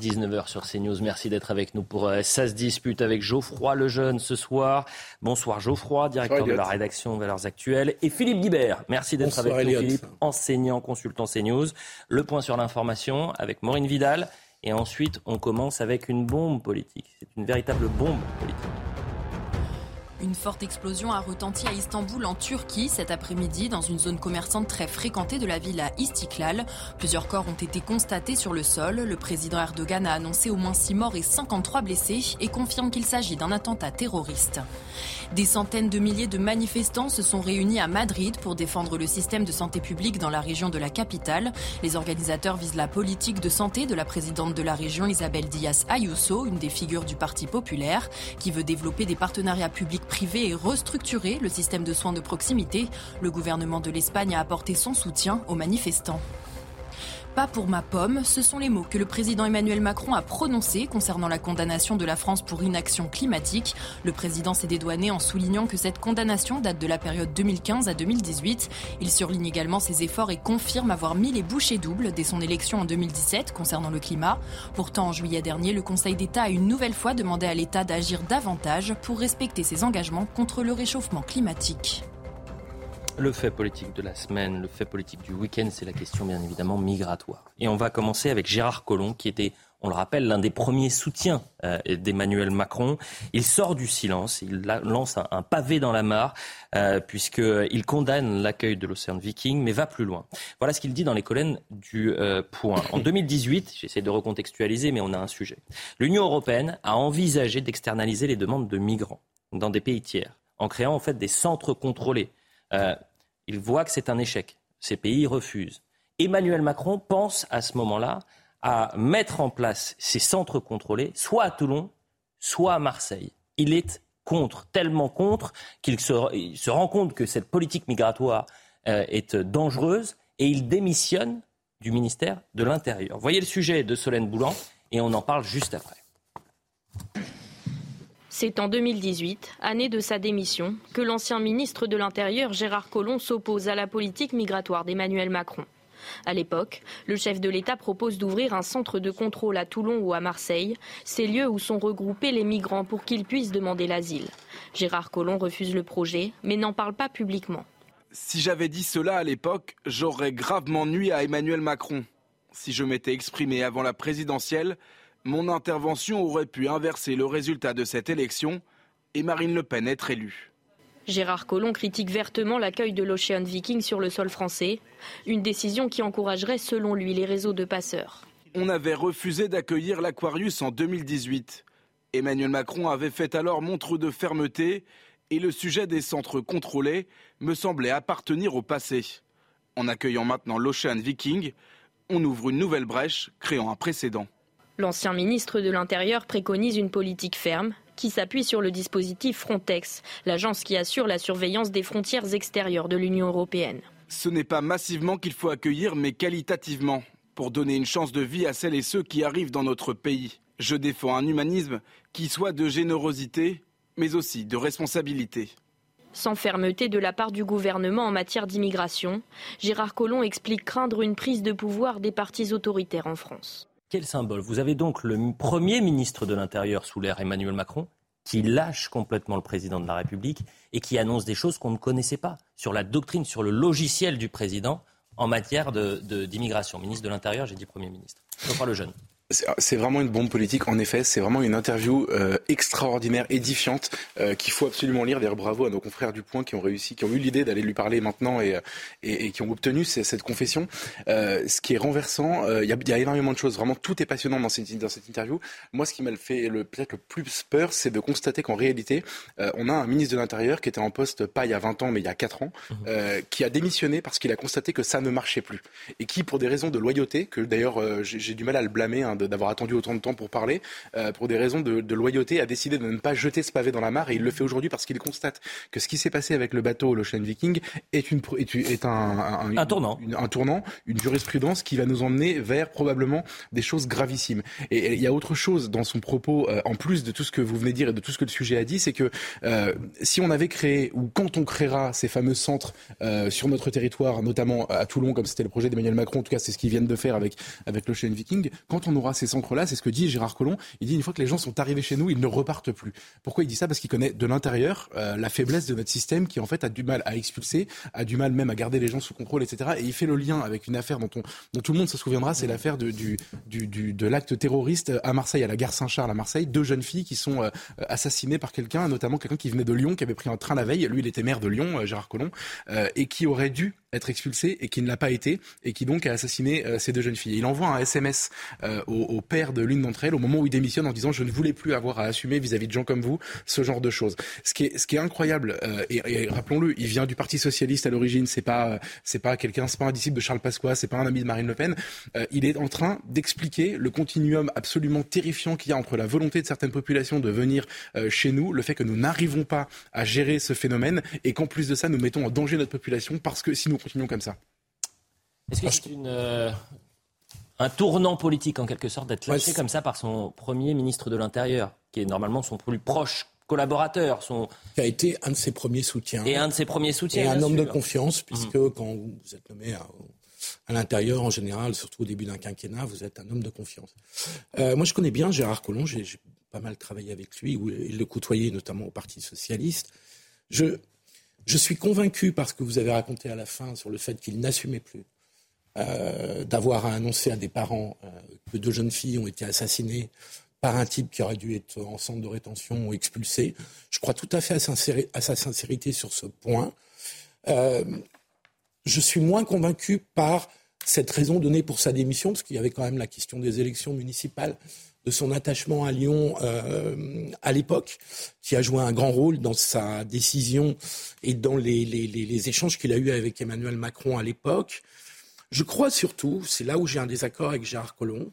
19h sur CNews. Merci d'être avec nous pour euh, Ça se dispute avec Geoffroy Lejeune ce soir. Bonsoir Geoffroy, directeur de la rédaction Valeurs Actuelles. Et Philippe Guibert. Merci d'être avec nous Philippe, enseignant, consultant CNews. Le point sur l'information avec Maureen Vidal. Et ensuite, on commence avec une bombe politique. C'est une véritable bombe politique. Une forte explosion a retenti à Istanbul en Turquie cet après-midi dans une zone commerçante très fréquentée de la ville à Istiklal. Plusieurs corps ont été constatés sur le sol. Le président Erdogan a annoncé au moins 6 morts et 53 blessés et confirme qu'il s'agit d'un attentat terroriste. Des centaines de milliers de manifestants se sont réunis à Madrid pour défendre le système de santé publique dans la région de la capitale. Les organisateurs visent la politique de santé de la présidente de la région Isabel Díaz Ayuso, une des figures du Parti populaire, qui veut développer des partenariats publics privé et restructurer le système de soins de proximité. Le gouvernement de l'Espagne a apporté son soutien aux manifestants. Pas pour ma pomme, ce sont les mots que le président Emmanuel Macron a prononcés concernant la condamnation de la France pour inaction climatique. Le président s'est dédouané en soulignant que cette condamnation date de la période 2015 à 2018. Il surligne également ses efforts et confirme avoir mis les bouchées doubles dès son élection en 2017 concernant le climat. Pourtant, en juillet dernier, le Conseil d'État a une nouvelle fois demandé à l'État d'agir davantage pour respecter ses engagements contre le réchauffement climatique. Le fait politique de la semaine, le fait politique du week-end, c'est la question bien évidemment migratoire. Et on va commencer avec Gérard Collomb, qui était, on le rappelle, l'un des premiers soutiens euh, d'Emmanuel Macron. Il sort du silence, il lance un, pavé dans la mare, euh, puisqu'il condamne l'accueil de l'Océan Viking, mais va plus loin. Voilà ce qu'il dit dans les colonnes du euh, Point. En 2018, j'essaie de recontextualiser, mais on a un sujet. L'Union européenne a envisagé d'externaliser les demandes de migrants dans des pays tiers, en créant en fait des centres contrôlés euh, il voit que c'est un échec. Ces pays refusent. Emmanuel Macron pense à ce moment-là à mettre en place ces centres contrôlés, soit à Toulon, soit à Marseille. Il est contre, tellement contre, qu'il se, rend compte que cette politique migratoire euh, est dangereuse et il démissionne du ministère de l'Intérieur. Voyez le sujet de Solène Boulan et on en parle juste après. C'est en 2018, année de sa démission, que l'ancien ministre de l'Intérieur Gérard Collomb s'oppose à la politique migratoire d'Emmanuel Macron. À l'époque, le chef de l'État propose d'ouvrir un centre de contrôle à Toulon ou à Marseille, ces lieux où sont regroupés les migrants pour qu'ils puissent demander l'asile. Gérard Collomb refuse le projet, mais n'en parle pas publiquement. Si j'avais dit cela à l'époque, j'aurais gravement nui à Emmanuel Macron. Si je m'étais exprimé avant la présidentielle, mon intervention aurait pu inverser le résultat de cette élection et Marine Le Pen être élue. Gérard Collomb critique vertement l'accueil de l'Ocean Viking sur le sol français, une décision qui encouragerait selon lui les réseaux de passeurs. On avait refusé d'accueillir l'Aquarius en 2018. Emmanuel Macron avait fait alors montre de fermeté et le sujet des centres contrôlés me semblait appartenir au passé. En accueillant maintenant l'Ocean Viking, on ouvre une nouvelle brèche, créant un précédent. L'ancien ministre de l'Intérieur préconise une politique ferme qui s'appuie sur le dispositif Frontex, l'agence qui assure la surveillance des frontières extérieures de l'Union européenne. Ce n'est pas massivement qu'il faut accueillir, mais qualitativement, pour donner une chance de vie à celles et ceux qui arrivent dans notre pays. Je défends un humanisme qui soit de générosité, mais aussi de responsabilité. Sans fermeté de la part du gouvernement en matière d'immigration, Gérard Collomb explique craindre une prise de pouvoir des partis autoritaires en France. Quel symbole? Vous avez donc le premier ministre de l'Intérieur sous l'ère Emmanuel Macron qui lâche complètement le président de la République et qui annonce des choses qu'on ne connaissait pas sur la doctrine, sur le logiciel du président en matière d'immigration. Ministre de l'Intérieur, j'ai dit Premier ministre. Je crois le jeune. C'est vraiment une bombe politique, en effet. C'est vraiment une interview euh, extraordinaire, édifiante, euh, qu'il faut absolument lire. D'ailleurs, bravo à nos confrères du Point qui ont réussi, qui ont eu l'idée d'aller lui parler maintenant et, et, et qui ont obtenu cette confession. Euh, ce qui est renversant, il y a, y, a, énormément de choses. Vraiment, tout est passionnant dans cette, dans cette interview. Moi, ce qui m'a fait le, peut-être le plus peur, c'est de constater qu'en réalité, on a un ministre de l'Intérieur qui était en poste pas il y a 20 ans, mais il y a 4 ans, mmh. qui a démissionné parce qu'il a constaté que ça ne marchait plus. Et qui, pour des raisons de loyauté, que d'ailleurs j'ai du mal à le blâmer, hein, d'avoir attendu autant de temps pour parler, euh, pour des raisons de, loyauté, a décidé de ne pas jeter ce pavé dans la mare et il le fait aujourd'hui parce qu'il constate que ce qui s'est passé avec le bateau l'Ocean Viking est, une, est, un, un, tournant. Une, un tournant, une jurisprudence qui va nous emmener vers probablement des choses gravissimes. Et il y a autre chose dans son propos, euh, en plus de tout ce que vous venez de dire et de tout ce que le sujet a dit, c'est que euh, si on avait créé ou quand on créera ces fameux centres sur notre territoire, notamment à Toulon, comme c'était le projet d'Emmanuel Macron, en tout cas c'est ce qu'ils viennent de faire avec, avec l'Ocean Viking, quand on aura ces centres là c'est ce que dit Gérard Collomb. Il dit une fois que les gens sont arrivés chez nous, ils ne repartent plus. Pourquoi il dit ça? Parce qu'il connaît de l'intérieur euh, la faiblesse de notre système qui en fait a du mal à expulser, a du mal même à garder les gens sous contrôle, etc. Et il fait le lien avec une affaire dont, on, dont tout le monde se souviendra, c'est l'affaire de, du, de l'acte terroriste à Marseille, à la gare Saint-Charles à Marseille. Deux jeunes filles qui sont euh, assassinées par quelqu'un, notamment quelqu'un qui venait de Lyon, qui avait pris un train la veille. Lui, il était maire de Lyon, euh, Gérard Collomb, et qui aurait dû être expulsé et qui ne l'a pas été et qui donc a assassiné ces deux jeunes filles. Il envoie un SMS au, au, père de l'une d'entre elles au moment où il démissionne en disant je ne voulais plus avoir à assumer vis-à-vis de gens comme vous ce genre de choses. Ce qui est, ce qui est incroyable euh, et, rappelons-le, il vient du Parti socialiste à l'origine. C'est pas c'est pas quelqu'un, c'est pas un disciple de Charles Pasqua, c'est pas un ami de Marine Le Pen. Euh, il est en train d'expliquer le continuum absolument terrifiant qu'il y a entre la volonté de certaines populations de venir euh, chez nous, le fait que nous n'arrivons pas à gérer ce phénomène et qu'en plus de ça, nous mettons en danger notre population parce que si nous continuons comme ça. Est-ce que c'est une, un tournant politique en quelque sorte d'être lâché comme ça par son premier ministre de l'Intérieur, qui est normalement son plus proche collaborateur. Son... Qui a été un de ses premiers soutiens. Et un de ses premiers soutiens. Et un homme de confiance, puisque mhm. quand vous êtes nommé à, l'intérieur, en général, surtout au début d'un quinquennat, vous êtes un homme de confiance. Euh, moi, je connais bien Gérard Collomb, j'ai pas mal travaillé avec lui, où il le côtoyait notamment au Parti Socialiste. Je, je suis convaincu par ce que vous avez raconté à la fin sur le fait qu'il n'assumait plus euh, d'avoir à annoncer à des parents euh, que deux jeunes filles ont été assassinées par un type qui aurait dû être en centre de rétention ou expulsé. Je crois tout à fait à, sa sincérité sur ce point. Euh, je suis moins convaincu par cette raison donnée pour sa démission, parce qu'il y avait quand même la question des élections municipales, de son attachement à Lyon euh, à l'époque, qui a joué un grand rôle dans sa décision et dans les, les, les échanges qu'il a eus avec Emmanuel Macron à l'époque. Je crois surtout, c'est là où j'ai un désaccord avec Gérard Collomb,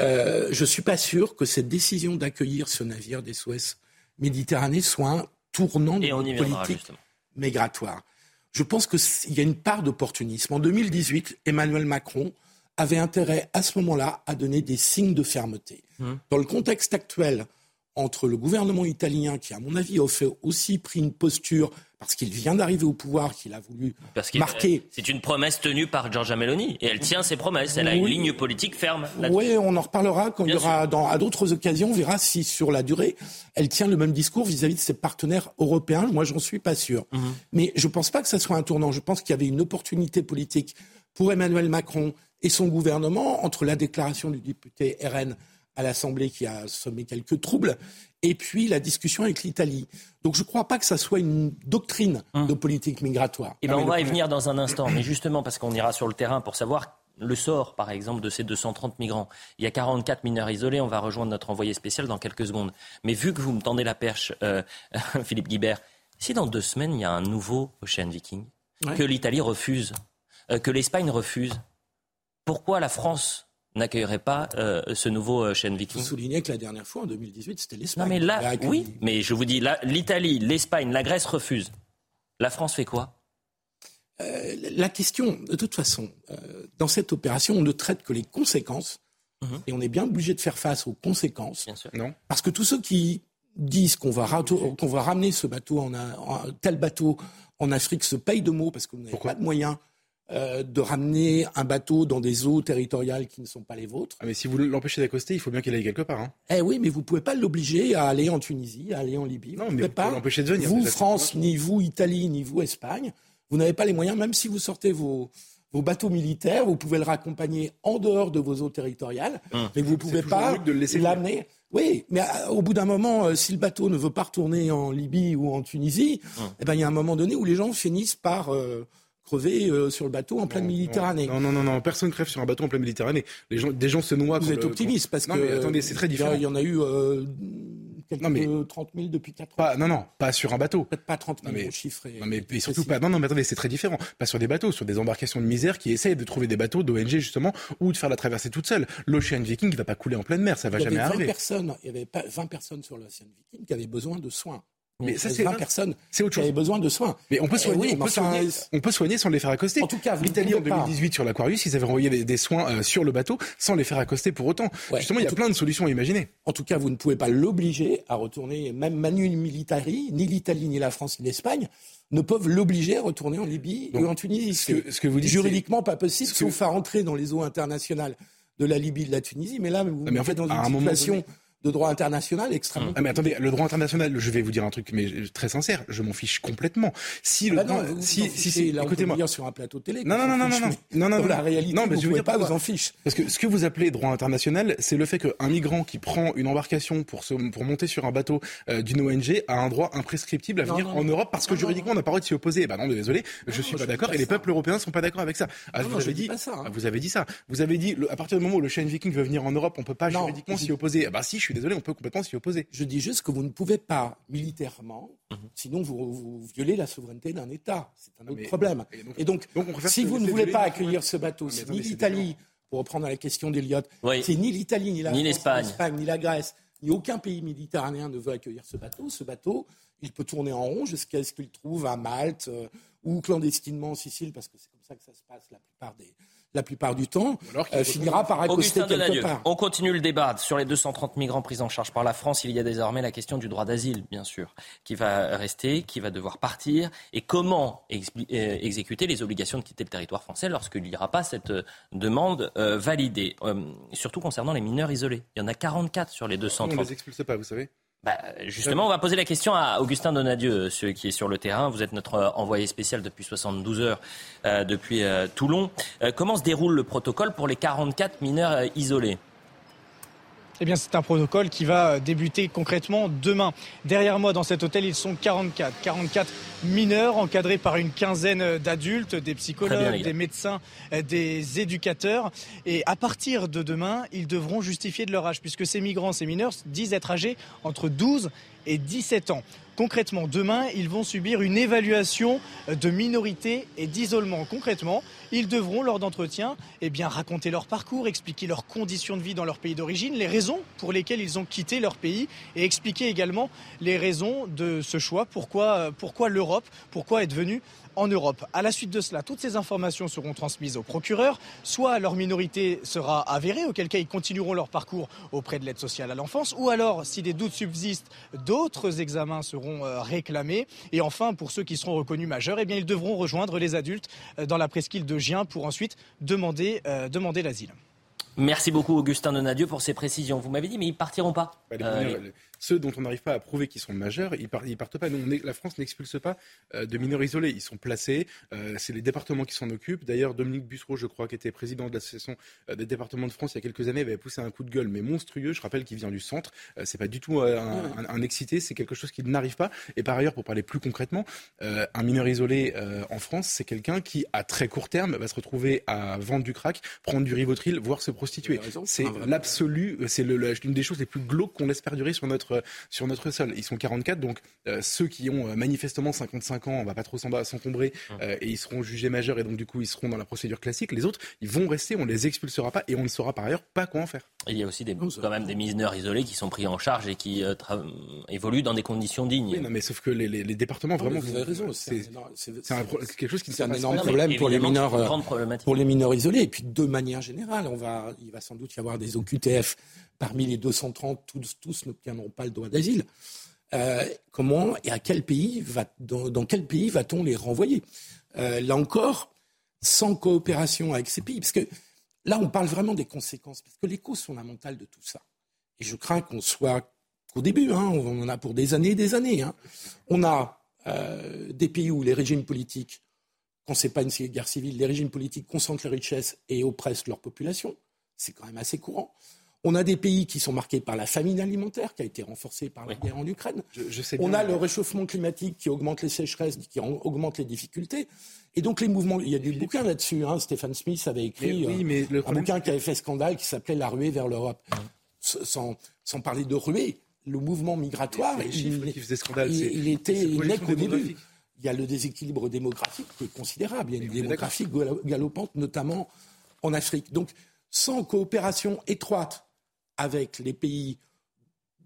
euh, je ne suis pas sûr que cette décision d'accueillir ce navire des Suez Méditerranée soit un tournant de politique migratoire. Je pense qu'il y a une part d'opportunisme. En 2018, Emmanuel Macron avait intérêt à ce moment-là à donner des signes de fermeté. Hum. Dans le contexte actuel, entre le gouvernement italien, qui à mon avis a aussi pris une posture parce qu'il vient d'arriver au pouvoir, qu'il a voulu marquer. C'est une promesse tenue par Giorgia Meloni et elle tient ses promesses. Elle a une ligne politique ferme. Oui, on en reparlera quand il y aura dans, à d'autres occasions. On verra si sur la durée, elle tient le même discours vis-à-vis de ses partenaires européens. Moi, j'en suis pas sûr. Mhm. Mais je ne pense pas que ça soit un tournant. Je pense qu'il y avait une opportunité politique pour Emmanuel Macron et son gouvernement entre la déclaration du député RN à l'Assemblée qui a semé quelques troubles, et puis la discussion avec l'Italie. Donc je ne crois pas que ça soit une doctrine hum. de politique migratoire. Et eh ben on va y venir dans un instant, mais justement parce qu'on ira sur le terrain pour savoir le sort, par exemple, de ces 230 migrants. Il y a 44 mineurs isolés. On va rejoindre notre envoyé spécial dans quelques secondes. Mais vu que vous me tendez la perche, euh, Philippe Guibert, si dans deux semaines, il y a un nouveau Ocean Viking, que l'Italie refuse, euh, que l'Espagne refuse, pourquoi la France n'accueillerait pas euh, ce nouveau euh, chaîne Viking. Vous soulignez que la dernière fois, en 2018, c'était l'Espagne. Non, mais là, oui, mais je vous dis, l'Italie, l'Espagne, la Grèce refusent. La France fait quoi? Euh, La question, de toute façon, dans cette opération, on ne traite que les conséquences, mhm. et on est bien obligé de faire face aux conséquences. Bien sûr. Non. Parce que tous ceux qui disent qu'on va, qu'on va ramener ce bateau, en, tel bateau en Afrique se payent de mots parce que vous n'avez pas de moyens euh, de ramener un bateau dans des eaux territoriales qui ne sont pas les vôtres. Ah mais si vous l'empêchez d'accoster, il faut bien qu'il aille quelque part. Hein. Eh oui, mais vous ne pouvez pas l'obliger à aller en Tunisie, à aller en Libye. Non, mais vous pas l'empêcher de venir. Vous, France, ni vous, Italie, ni vous, Espagne, vous n'avez pas les moyens, même si vous sortez vos, vos bateaux militaires, vous pouvez le raccompagner en dehors de vos eaux territoriales, Hum. mais vous ne pouvez pas de le laisser l'amener. Oui, mais euh, au bout d'un moment, euh, si le bateau ne veut pas retourner en Libye ou en Tunisie, Hum. eh ben, il y a un moment donné où les gens finissent par euh, crever euh, sur le bateau en pleine Méditerranée. Non, non, non, non, personne crève sur un bateau en pleine Méditerranée. Les gens, des gens se noient. Vous êtes le- optimiste parce non, que mais attendez, c'est très différent. Il y en a eu euh, quelques Non, mais- 30 000 depuis 4 ans. Pas, non, non, pas sur un bateau. Peut-être pas 30 000, Non, mais- Non mais et surtout pas. Non non mais attendez, c'est très différent. Pas sur des bateaux, sur des embarcations de misère qui essayent de trouver des bateaux d'ONG justement ou de faire la traversée toute seule. L'Ocean Viking il va pas couler en pleine mer, ça va jamais avait 20 arriver. personnes, il y avait pas 20 personnes sur l'Océan Viking qui avaient besoin de soins. Mais ça c'est avait 20 personnes c'est autre qui chose. avaient besoin de soins. Mais on peut Eh soigner, oui, on, peut soigner on peut soigner sans les faire accoster. En tout cas, vous l'Italie en pouvez pas. 2018 sur l'Aquarius, ils avaient envoyé des, des soins euh, sur le bateau sans les faire accoster pour autant. Ouais, Justement, il y en a tout- plein de solutions à imaginer. En tout cas, vous ne pouvez pas l'obliger à retourner, même Manu Militari, ni l'Italie, ni la France, ni l'Espagne, ne peuvent l'obliger à retourner en Libye Donc, ou en Tunisie. ce que- C'est ce que vous dites, juridiquement pas possible, ce que- sauf à rentrer dans les eaux internationales de la Libye et de la Tunisie. Mais là, vous mais en êtes fait, dans une situation donné- de droit international extrêmement. Ah mais attendez, le droit international, je vais vous dire un truc mais très sincère, je m'en fiche complètement. Si le Ah bah droit- non, vous si vous si si écoutez-moi. sur un plateau télé. Non, non, non, non, non, non, non, dans non. la réalité, Non, mais vous je veux dire pas vous en fiche. Parce que ce que vous appelez droit international, c'est le fait qu'un migrant qui prend une embarcation pour, se, pour monter sur un bateau euh, d'une ONG a un droit imprescriptible à Non, venir non, en non. Europe parce que Non, non, juridiquement on n'a pas le droit de s'y opposer. Ben non, désolé, je suis non, pas d'accord et les peuples européens sont pas d'accord avec ça. Ah, Non, vous non, je avez dit, ça, hein. ah, vous avez dit ça. Vous avez dit à partir du moment où le Chain Viking veut venir en Europe, on peut pas Non, juridiquement s'y opposer. Ah bah si, je suis désolé, on peut complètement s'y opposer. Je dis juste que vous ne pouvez pas militairement, Mhm. sinon vous, vous violez la souveraineté d'un État. C'est un autre mais- problème. et donc- Et donc, donc on préfère si vous ne voulez pas accueillir ce bateau, attendez, ni l'Italie, pour reprendre la question d'Eliott, Oui. c'est ni l'Italie, l'Espagne. ni l'Espagne, ni la Grèce, ni aucun pays méditerranéen ne veut accueillir ce bateau. Ce bateau, il peut tourner en rond jusqu'à ce qu'il trouve à Malte euh, ou clandestinement en Sicile, parce que c'est comme ça que ça se passe la plupart, des, la plupart du temps, alors qu'il euh, finira par accoster Augustin quelque part. on continue le débat sur les 230 migrants pris en charge par la France. Il y a désormais la question du droit d'asile, bien sûr, qui va rester, qui va devoir partir, et comment euh, exécuter les obligations de quitter le territoire français lorsqu'il n'y aura pas cette euh, demande euh, validée, Euh, surtout concernant les mineurs isolés. Il y en a 44 sur les On 230. les expulse pas, vous savez. Bah, justement, on va poser la question à Augustin Donadieu, euh, celui qui est sur le terrain. Vous êtes notre euh, envoyé spécial depuis 72 heures, euh, depuis Toulon. Comment se déroule le protocole pour les 44 mineurs isolés? Eh bien, c'est un protocole qui va débuter concrètement demain. Derrière moi, dans cet hôtel, ils sont 44. 44 mineurs encadrés par une quinzaine d'adultes, des bien, psychologues, des médecins, des éducateurs. Et à partir de demain, ils devront justifier de leur âge, puisque ces migrants, ces mineurs disent être âgés entre 12 et 17 ans. Concrètement, demain, ils vont subir une évaluation de minorité et d'isolement. Concrètement, ils devront, lors d'entretien, eh raconter leur parcours, expliquer leurs conditions de vie dans leur pays d'origine, les raisons pour lesquelles ils ont quitté leur pays et expliquer également les raisons de ce choix, pourquoi, euh, pourquoi l'Europe, pourquoi être venu en Europe. À la suite de cela, toutes ces informations seront transmises au procureur, soit leur minorité sera avérée, auquel cas ils continueront leur parcours auprès de l'aide sociale à l'enfance, ou alors, si des doutes subsistent, d'autres examens seront euh, réclamés. Et enfin, pour ceux qui seront reconnus majeurs, eh bien, ils devront rejoindre les adultes euh, dans la presqu'île de Gien pour ensuite demander, euh, demander l'asile. Merci beaucoup, Augustin Donadieu, pour ces précisions. Vous m'avez dit, mais ils partiront pas. Bah, les Euh, mineurs, les- ceux dont on n'arrive pas à prouver qu'ils sont majeurs, ils, par- ils partent pas. Nous, la France n'expulse pas euh, de mineurs isolés. Ils sont placés. euh, c'est les départements qui s'en occupent. D'ailleurs, Dominique Bussereau, je crois, qui était président de l'association euh, des départements de France il y a quelques années, avait poussé un coup de gueule, mais monstrueux. Je rappelle qu'il vient du centre. C'est pas du tout un, un- un excité. C'est quelque chose qui n'arrive pas. Et par ailleurs, pour parler plus concrètement, un mineur isolé en France, c'est quelqu'un qui, à très court terme, va se retrouver à vendre du crack, prendre du rivotril, voire se prostituer. C'est vrai l'absolu, c'est le- la- une des choses les plus glauques qu'on laisse perdurer sur notre sur notre sol. Ils sont 44, donc euh, ceux qui ont euh, manifestement 55 ans, on va pas trop s'en- s'encombrer, euh, et ils seront jugés majeurs et donc du coup ils seront dans la procédure classique. Les autres, ils vont rester, on les expulsera pas et on ne saura par ailleurs pas quoi en faire. Il y a aussi des, quand même des mineurs isolés qui sont pris en charge et qui euh, évoluent dans des conditions dignes. Oui, non, mais sauf que les, les- les départements Non, vraiment, vous avez raison. c'est quelque chose qui ne c'est un énorme. Non, problème pour les mineurs, pour les mineurs isolés. Et puis, de manière générale, on va, il va sans doute y avoir des OQTF. Parmi les 230, tous, n'obtiendront pas le droit d'asile. Euh, comment et à quel pays va, dans, dans quel pays va-t-on les renvoyer? Euh, Là encore, sans coopération avec ces pays, parce que là, on parle vraiment des conséquences, parce que les causes fondamentales de tout ça. Et je crains qu'on soit qu'au début, hein, on en a pour des années et des années. hein. On a euh, des pays où les régimes politiques quand c'est pas une guerre civile, les régimes politiques concentrent les richesses et oppressent leur population. C'est quand même assez courant. On a des pays qui sont marqués par la famine alimentaire qui a été renforcée par la guerre en Ukraine. On a le réchauffement climatique qui augmente les sécheresses, qui augmente les difficultés. Et donc les mouvements, il y a des bouquins là-dessus. Hein. Stéphane Smith avait écrit euh, un bouquin qui avait fait scandale qui s'appelait La ruée vers l'Europe. Sans, sans, parler de ruée, le mouvement migratoire, il, il, était net au début. Il y a le déséquilibre démographique qui est considérable. Il y a une démographie galopante, notamment en Afrique. Donc, sans coopération étroite avec les pays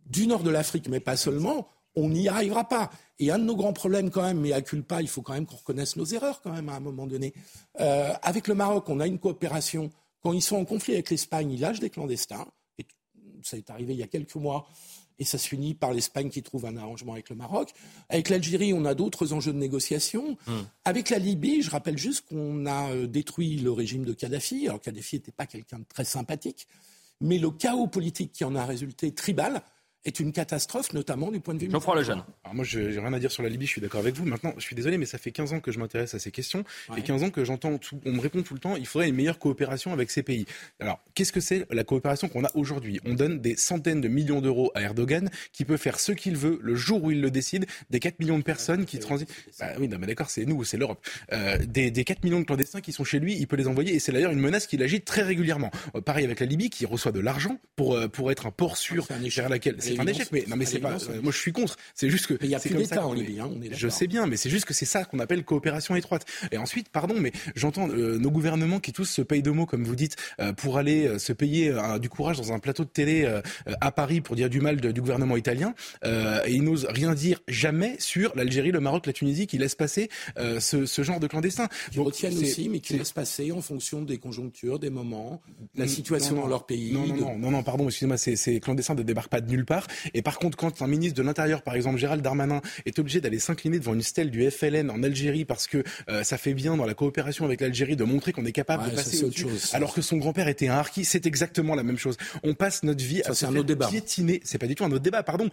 du nord de l'Afrique, mais pas seulement, on n'y arrivera pas. Et un de nos grands problèmes quand même, mais à culpa, il faut quand même qu'on reconnaisse nos erreurs quand même à un moment donné. Euh, avec le Maroc, on a une coopération. Quand ils sont en conflit avec l'Espagne, ils lâchent des clandestins. Et ça est arrivé il y a quelques mois. Et ça se finit par l'Espagne qui trouve un arrangement avec le Maroc. Avec l'Algérie, on a d'autres enjeux de négociation. Hmm. Avec la Libye, je rappelle juste qu'on a euh, détruit le régime de Kadhafi. Alors Kadhafi n'était pas quelqu'un de très sympathique mais le chaos politique qui en a résulté tribal est une catastrophe, notamment du point de vue. Jean-François Lejeune. Alors moi, je n'ai rien à dire sur la Libye, je suis d'accord avec vous. Maintenant, je suis désolé, mais ça fait 15 ans que je m'intéresse à ces questions et 15 ans que j'entends, tout, on me répond tout le temps, il faudrait une meilleure coopération avec ces pays. Alors, qu'est-ce que c'est la coopération qu'on a aujourd'hui? On donne des centaines de millions d'euros à Erdogan qui peut faire ce qu'il veut le jour où il le décide, des 4 millions de personnes qui transitent. Bah oui, non, mais d'accord, c'est nous, c'est l'Europe. Euh, des, des, 4 millions de clandestins qui sont chez lui, il peut les envoyer et c'est d'ailleurs une menace qu'il agite très régulièrement. Euh, pareil avec la Libye qui reçoit de l'argent pour, euh, pour être un port sûr vers laquelle. C'est un échec, mais non, mais pas. Moi, je suis contre. C'est juste que. Il n'y a plus d'État en Libye. Hein, je sais bien, mais c'est juste que c'est ça qu'on appelle coopération étroite. Et ensuite, pardon, mais j'entends euh, nos gouvernements qui tous se payent de mots, comme vous dites, euh, pour aller euh, se payer du courage dans un plateau de télé à Paris pour dire du mal du gouvernement italien, et ils n'osent rien dire jamais sur l'Algérie, le Maroc, la Tunisie, qui laissent passer ce, ce, genre de clandestins. Qui retiennent aussi, mais qui laissent passer en fonction des conjonctures, des moments, la situation dans leur pays. Non, non, non, non, pardon, excusez-moi, ces clandestins ne débarquent pas de nulle part. Et par contre, quand un ministre de l'Intérieur, par exemple Gérald Darmanin, est obligé d'aller s'incliner devant une stèle du FLN en Algérie parce que euh, ça fait bien dans la coopération avec l'Algérie de montrer qu'on est capable de passer au-dessus, alors que son grand-père était un harki, c'est exactement la même chose. On passe notre vie à se piétiner. C'est pas du tout un autre débat, pardon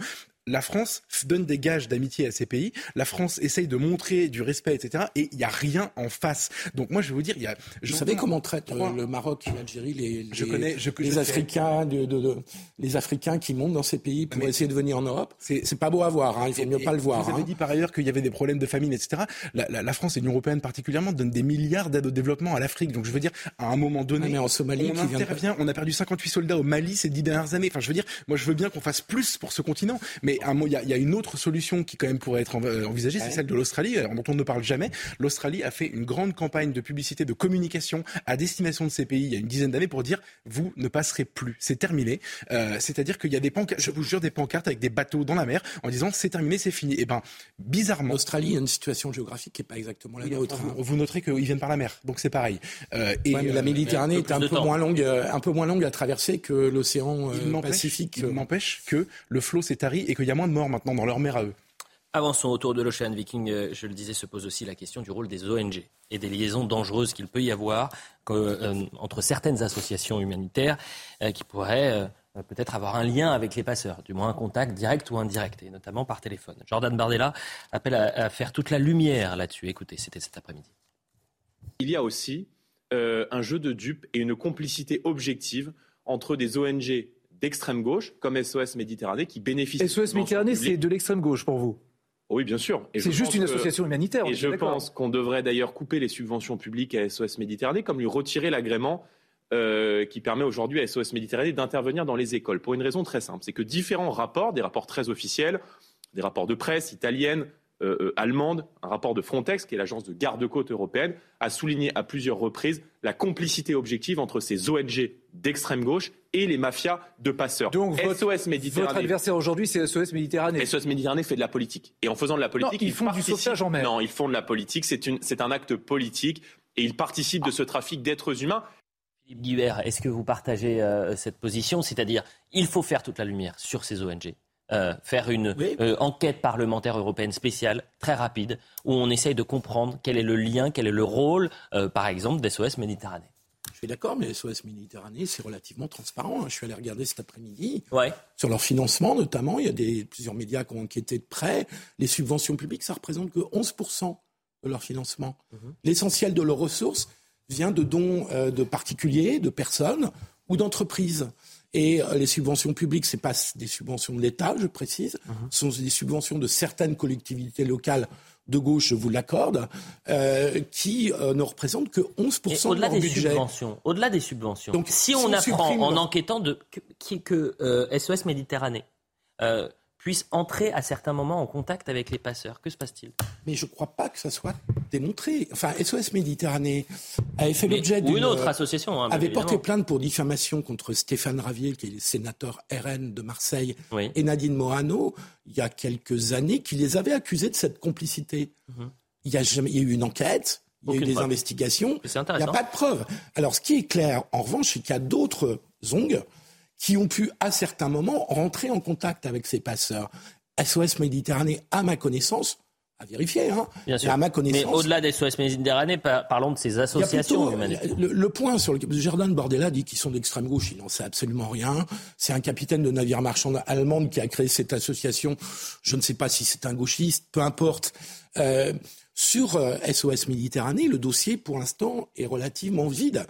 la France donne des gages d'amitié à ces pays, la France essaye de montrer du respect, etc. Et il n'y a rien en face. Donc moi, je vais vous dire, il y a. Vous savez comment traite euh, le Maroc l'Algérie les, je connais, les Africains, de, les Africains qui montent dans ces pays? Pour essayer de venir en Europe C'est pas beau à voir. Hein, il faut mieux pas le voir. Vous avez hein. dit par ailleurs qu'il y avait des problèmes de famine, etc. La, France et l'Union européenne particulièrement donnent des milliards d'aides au développement à l'Afrique. Donc je veux dire, à un moment donné, mais en Somalie, on intervient. On a perdu 58 soldats au Mali ces dix dernières années. Enfin, je veux dire, moi, je veux bien qu'on fasse plus pour ce continent, mais il y, a une autre solution qui quand même pourrait être euh, envisagée, c'est celle de l'Australie, dont on ne parle jamais. L'Australie a fait une grande campagne de publicité, de communication à destination de ces pays il y a une dizaine d'années pour dire vous ne passerez plus, c'est terminé. Euh, c'est-à-dire qu'il y a des pancartes, je vous jure, des pancartes avec des bateaux dans la mer en disant c'est terminé, c'est fini. Et eh ben bizarrement, l'Australie a une situation géographique qui n'est pas exactement la nôtre. Vous, vous, noterez qu'ils viennent par la mer, donc c'est pareil. Euh, et la Méditerranée est un peu moins longue, un peu moins longue à traverser que l'océan Pacifique. Il n'empêche que le flot s'est tari et qu'il y a moins de morts maintenant dans leur mer à eux. Avançons autour de l'Ocean Viking. Euh, je le disais, se pose aussi la question du rôle des ONG et des liaisons dangereuses qu'il peut y avoir euh, entre certaines associations humanitaires euh, qui pourraient peut-être avoir un lien avec les passeurs, du moins un contact direct ou indirect, et notamment par téléphone. Jordan Bardella appelle à, faire toute la lumière là-dessus. Écoutez, c'était cet après-midi. Il y a aussi un jeu de dupes et une complicité objective entre des ONG d'extrême gauche, comme SOS Méditerranée, qui bénéficient. SOS Méditerranée, c'est de l'extrême gauche pour vous? Oui, bien sûr. C'est juste une association humanitaire. Et je pense qu'on devrait d'ailleurs couper les subventions publiques à SOS Méditerranée, comme lui retirer l'agrément euh, qui permet aujourd'hui à SOS Méditerranée d'intervenir dans les écoles. Pour une raison très simple, c'est que différents rapports, des rapports très officiels, des rapports de presse italienne, euh, euh, allemande, un rapport de Frontex, qui est l'agence de garde-côte européenne, a souligné à plusieurs reprises la complicité objective entre ces ONG d'extrême gauche et les mafias de passeurs. Donc SOS Méditerranée. Votre adversaire aujourd'hui, c'est SOS Méditerranée. SOS Méditerranée fait de la politique. Et en faisant de la politique, ils, font du sauvetage en mer. Non, ils font de la politique. C'est un acte politique et ils participent de ce trafic d'êtres humains. Philippe Guibert, est-ce que vous partagez euh, cette position? C'est-à-dire, il faut faire toute la lumière sur ces ONG euh, faire une euh, enquête parlementaire européenne spéciale, très rapide, où on essaye de comprendre quel est le lien, quel est le rôle, euh, par exemple, d'SOS Méditerranée. Je suis d'accord, mais SOS Méditerranée, c'est relativement transparent. Hein. Je suis allé regarder cet après-midi. Ouais. Sur leur financement, notamment, il y a des, plusieurs médias qui ont enquêté de près. Les subventions publiques, ça représente que 11% de leur financement. Mhm. L'essentiel de leurs ressources vient de dons euh, de particuliers, de personnes ou d'entreprises. Et euh, les subventions publiques, ce pas des subventions de l'État, je précise, mhm. ce sont des subventions de certaines collectivités locales de gauche, je vous l'accorde, euh, qui ne représentent que 11% de leur des budget. Subventions, au-delà des subventions, Donc, si, on apprend en enquêtant de, que, que SOS Méditerranée puisse entrer à certains moments en contact avec les passeurs. Que se passe-t-il? Mais je ne crois pas que ça soit démontré. Enfin, SOS Méditerranée avait fait l'objet d'une... Ou une autre association. Hein, avait porté plainte pour diffamation contre Stéphane Ravier, qui est le sénateur RN de Marseille, et Nadine Morano, il y a quelques années, qui les avait accusés de cette complicité. Mhm. Il, y a jamais, eu une enquête, il y a eu des investigations, il n'y a pas de preuves. Alors, ce qui est clair, en revanche, c'est qu'il y a d'autres ongles qui ont pu, à certains moments, rentrer en contact avec ces passeurs. SOS Méditerranée, à ma connaissance, à vérifier, hein, Bien sûr. à ma connaissance. Mais au-delà des SOS Méditerranée, parlons de ces associations Le, le, point sur le Jordan Bordella dit qu'ils sont d'extrême gauche, il n'en sait absolument rien. C'est un capitaine de navire marchand allemand qui a créé cette association. Je ne sais pas si c'est un gauchiste, peu importe. Euh, sur SOS euh, Méditerranée, le dossier, pour l'instant, est relativement vide.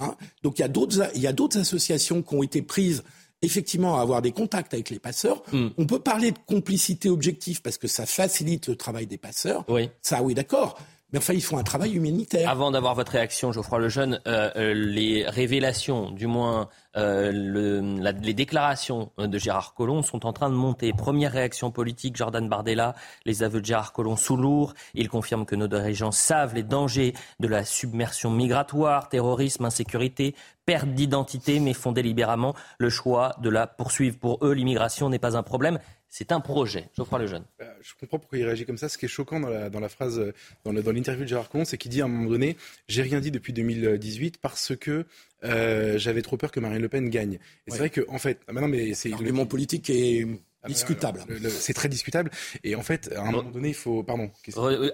Hein. Donc il y a d'autres associations qui ont été prises effectivement à avoir des contacts avec les passeurs. Hmm. On peut parler de complicité objective parce que ça facilite le travail des passeurs. Oui. Ça, oui, d'accord. Mais enfin, ils font un travail humanitaire. Avant d'avoir votre réaction, Geoffroy Lejeune, euh, euh, les révélations, du moins euh, le, les déclarations de Gérard Collomb sont en train de monter. Première réaction politique, Jordan Bardella, les aveux de Gérard Collomb sous lourd. Il confirme que nos dirigeants savent les dangers de la submersion migratoire, terrorisme, insécurité, perte d'identité, mais font délibérément le choix de la poursuivre. Pour eux, l'immigration n'est pas un problème, c'est un projet. Geoffroy Lejeune. Euh, je comprends pourquoi il réagit comme ça. Ce qui est choquant dans la, dans la phrase, euh, dans, l'interview de Gérard Collomb, c'est qu'il dit à un moment donné J'ai rien dit depuis 2018 parce que euh, j'avais trop peur que Marine Le Pen gagne. Et c'est vrai que, en fait, maintenant, mais c'est. L'argument politique est ah, discutable. C'est très discutable. Et en fait, à un moment donné, il faut. Pardon.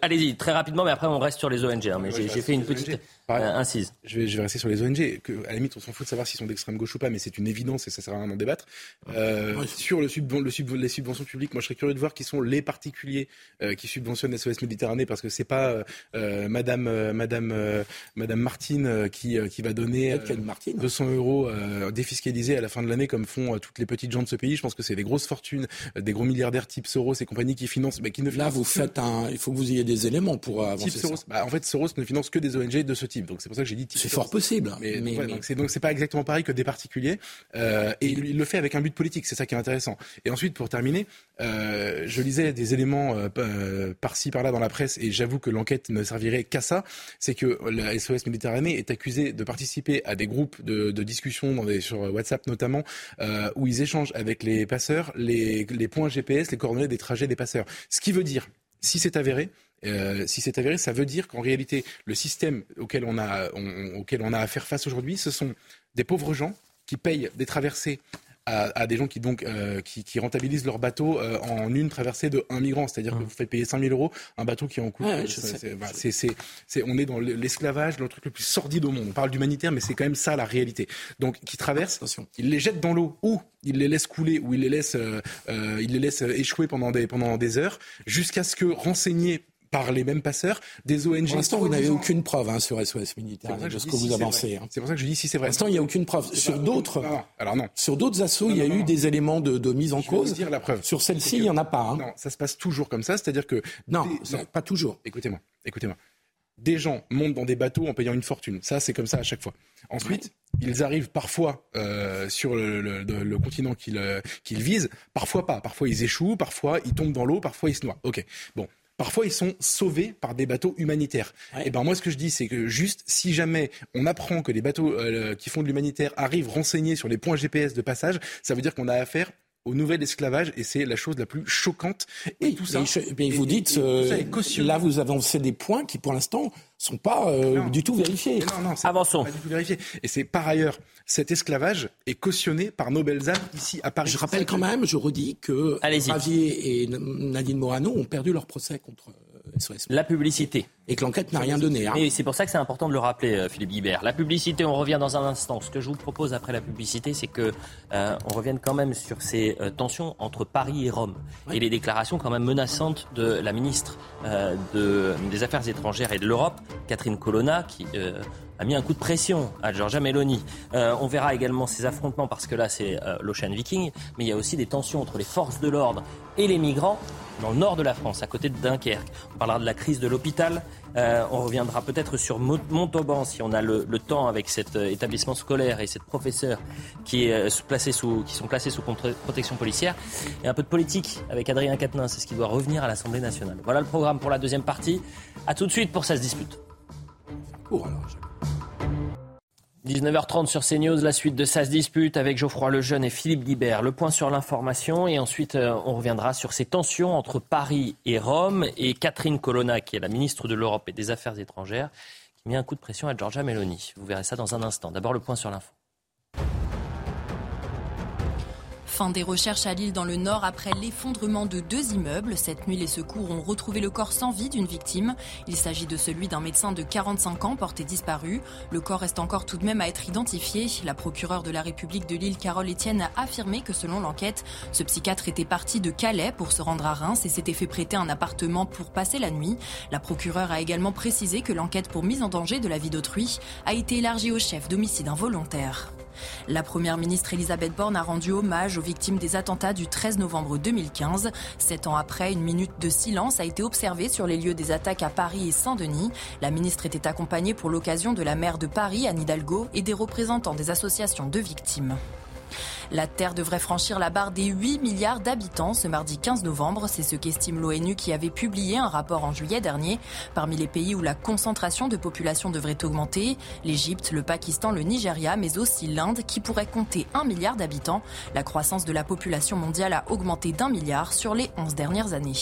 Allez-y, très rapidement, mais après, on reste sur les ONG. Hein, mais j'ai fait une petite. Euh, incise. Je vais, je vais rester sur les ONG. Que, à la limite, on s'en fout de savoir s'ils sont d'extrême gauche ou pas, mais c'est une évidence et ça sert à rien d'en débattre. Euh, sur le, sub, le sub, les subventions publiques, moi, je serais curieux de voir qui sont les particuliers euh, qui subventionnent SOS Méditerranée, parce que c'est pas euh, Madame, euh, Madame, euh, Madame Martine qui, qui va donner 200 euros défiscalisés à la fin de l'année, comme font toutes les petites gens de ce pays. Je pense que c'est des grosses fortunes, des gros milliardaires type Soros et compagnie qui financent, mais qui ne. Là, vous faites un. Il faut que vous ayez des éléments pour avancer. Type Soros. Bah, en fait, Soros ne finance que des ONG de ce type. Donc c'est pour ça que j'ai dit. C'est fort possible. Mais, donc c'est pas exactement pareil que des particuliers. Euh, et il, le fait avec un but politique. C'est ça qui est intéressant. Et ensuite, pour terminer, euh, je lisais des éléments euh, par-ci par-là dans la presse et j'avoue que l'enquête ne servirait qu'à ça. C'est que la SOS Méditerranée est accusée de participer à des groupes de, de discussion dans des, sur WhatsApp notamment où ils échangent avec les passeurs les, les points GPS, les coordonnées des trajets des passeurs. Ce qui veut dire si c'est avéré, euh, si c'est avéré, ça veut dire qu'en réalité, le système auquel on a, auquel on a à faire face aujourd'hui, ce sont des pauvres gens qui payent des traversées à, des gens qui donc euh, qui, qui, rentabilisent leur bateau euh, en une traversée de un migrant, c'est-à-dire que mmh. vous faites payer 5000 euros un bateau qui est en coûte. c'est, on est dans l'esclavage, le truc le plus sordide au monde. On parle d'humanitaire, mais c'est quand même ça la réalité. Donc, qui traversent, Attention. ils les jettent dans l'eau ou ils les laissent couler ou ils les laissent, euh, ils les laissent échouer pendant des pendant des heures, jusqu'à ce que renseignés par les mêmes passeurs, des ONG. Pour l'instant, vous n'avez aucune preuve hein, sur SOS Militaire de ce que vous avancez. Hein. C'est pour ça que je dis si c'est vrai. Pour l'instant, il n'y a aucune preuve. Sur d'autres, alors non. Sur d'autres assauts, il y a eu des éléments de, de mise en je cause. Dire la preuve. Sur celle-ci, il n'y en a pas. Hein. Non, ça se passe toujours comme ça, c'est-à-dire que non, non, pas toujours. Écoutez-moi, écoutez-moi. Des gens montent dans des bateaux en payant une fortune. Ça, c'est comme ça à chaque fois. Ensuite, ils arrivent parfois euh, sur le, le, le continent qu'ils euh, qu'ils visent, parfois pas. Parfois ils échouent, parfois ils tombent dans l'eau, parfois ils se noient. Ok. Bon, Parfois, ils sont sauvés par des bateaux humanitaires. Et ben moi, ce que je dis, c'est que juste si jamais on apprend que les bateaux euh, qui font de l'humanitaire arrivent renseignés sur les points GPS de passage, ça veut dire qu'on a affaire au nouvel esclavage et c'est la chose la plus choquante. Et tout ça. Mais, vous dites, euh, là vous avancez des points qui pour l'instant sont pas euh, du tout vérifiés. non, non, Avançons. Pas du tout vérifié. Et c'est par ailleurs, cet esclavage est cautionné par nos belles âmes ici à Paris. Je rappelle quand même, je redis que Javier et Nadine Morano ont perdu leur procès contre SOS. La publicité. Et que l'enquête n'a rien donné. Hein. Et c'est pour ça que c'est important de le rappeler, euh, Philippe Guibert. La publicité, on revient dans un instant. Ce que je vous propose après la publicité, c'est que euh, on revienne quand même sur ces euh, tensions entre Paris et Rome et les déclarations quand même menaçantes de la ministre de, des Affaires étrangères et de l'Europe, Catherine Colonna, qui a mis un coup de pression à Giorgia Meloni. on verra également ces affrontements parce que là c'est l'Ocean Viking, mais il y a aussi des tensions entre les forces de l'ordre et les migrants dans le nord de la France, à côté de Dunkerque. On parlera de la crise de l'hôpital. Euh, on reviendra peut-être sur Montauban si on a le, temps avec cet euh, établissement scolaire et cette professeure qui, est, euh, placée sous, qui sont placés sous protection policière. Et un peu de politique avec Adrien Quatennens, c'est ce qui doit revenir à l'Assemblée nationale. Voilà le programme pour la deuxième partie. A tout de suite pour ça se dispute. 19h30 sur CNews, la suite de Ça se dispute avec Geoffroy Lejeune et Philippe Guibert. Le point sur l'information et ensuite euh, on reviendra sur ces tensions entre Paris et Rome et Catherine Colonna, qui est la ministre de l'Europe et des Affaires étrangères, qui met un coup de pression à Giorgia Meloni. Vous verrez ça dans un instant. D'abord le point sur l'info. Fin des recherches à Lille dans le nord après l'effondrement de deux immeubles. Cette nuit, les secours ont retrouvé le corps sans vie d'une victime. Il s'agit de celui d'un médecin de 45 ans porté disparu. Le corps reste encore tout de même à être identifié. La procureure de la République de Lille, Carole Etienne, a affirmé que selon l'enquête, ce psychiatre était parti de Calais pour se rendre à Reims et s'était fait prêter un appartement pour passer la nuit. La procureure a également précisé que l'enquête pour mise en danger de la vie d'autrui a été élargie au chef d'homicide involontaire. La première ministre Elisabeth Borne a rendu hommage aux victimes des attentats du 13 novembre 2015. Sept ans après, une minute de silence a été observée sur les lieux des attaques à Paris et Saint-Denis. La ministre était accompagnée pour l'occasion de la maire de Paris, Anne Hidalgo, et des représentants des associations de victimes. La Terre devrait franchir la barre des 8 milliards d'habitants ce mardi 15 novembre. C'est ce qu'estime l'ONU qui avait publié un rapport en juillet dernier. Parmi les pays où la concentration de population devrait augmenter, l'Égypte, le Pakistan, le Nigeria, mais aussi l'Inde qui pourrait compter 1 milliard d'habitants. La croissance de la population mondiale a augmenté d'un milliard sur les 11 dernières années.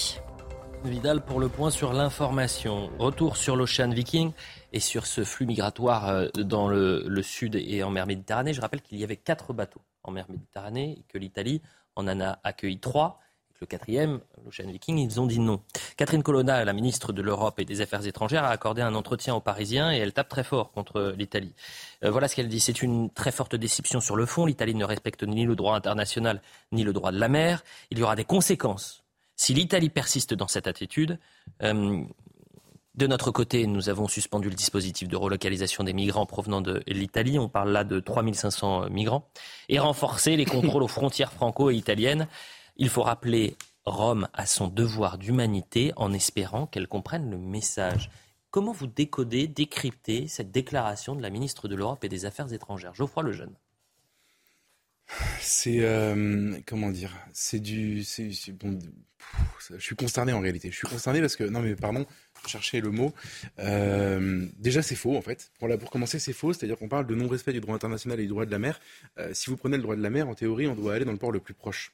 Vidal pour le point sur l'information. Retour sur l'Ocean Viking et sur ce flux migratoire euh, dans le, sud et en mer Méditerranée. Je rappelle qu'il y avait quatre bateaux en mer Méditerranée et que l'Italie en a accueilli trois. Et que le quatrième, l'Ocean Viking, ils ont dit non. Catherine Colonna, la ministre de l'Europe et des Affaires étrangères, a accordé un entretien aux Parisiens et elle tape très fort contre l'Italie. Euh, voilà ce qu'elle dit. C'est une très forte déception sur le fond. L'Italie ne respecte ni le droit international ni le droit de la mer. Il y aura des conséquences si l'Italie persiste dans cette attitude. Euh, de notre côté, nous avons suspendu le dispositif de relocalisation des migrants provenant de l'Italie. On parle là de 3500 migrants. Et renforcer les contrôles aux frontières franco-italiennes. Il faut rappeler Rome à son devoir d'humanité en espérant qu'elle comprenne le message. Comment vous décodez, décryptez cette déclaration de la ministre de l'Europe et des Affaires étrangères, Geoffroy Lejeune? C'est euh, comment dire? C'est du, bon, je suis consterné en réalité. Je suis consterné parce que non mais pardon, chercher le mot. Euh, déjà, c'est faux, en fait. Pour, pour commencer, c'est faux. C'est-à-dire qu'on parle de non-respect du droit international et du droit de la mer. Euh, si vous prenez le droit de la mer, en théorie, on doit aller dans le port le plus proche.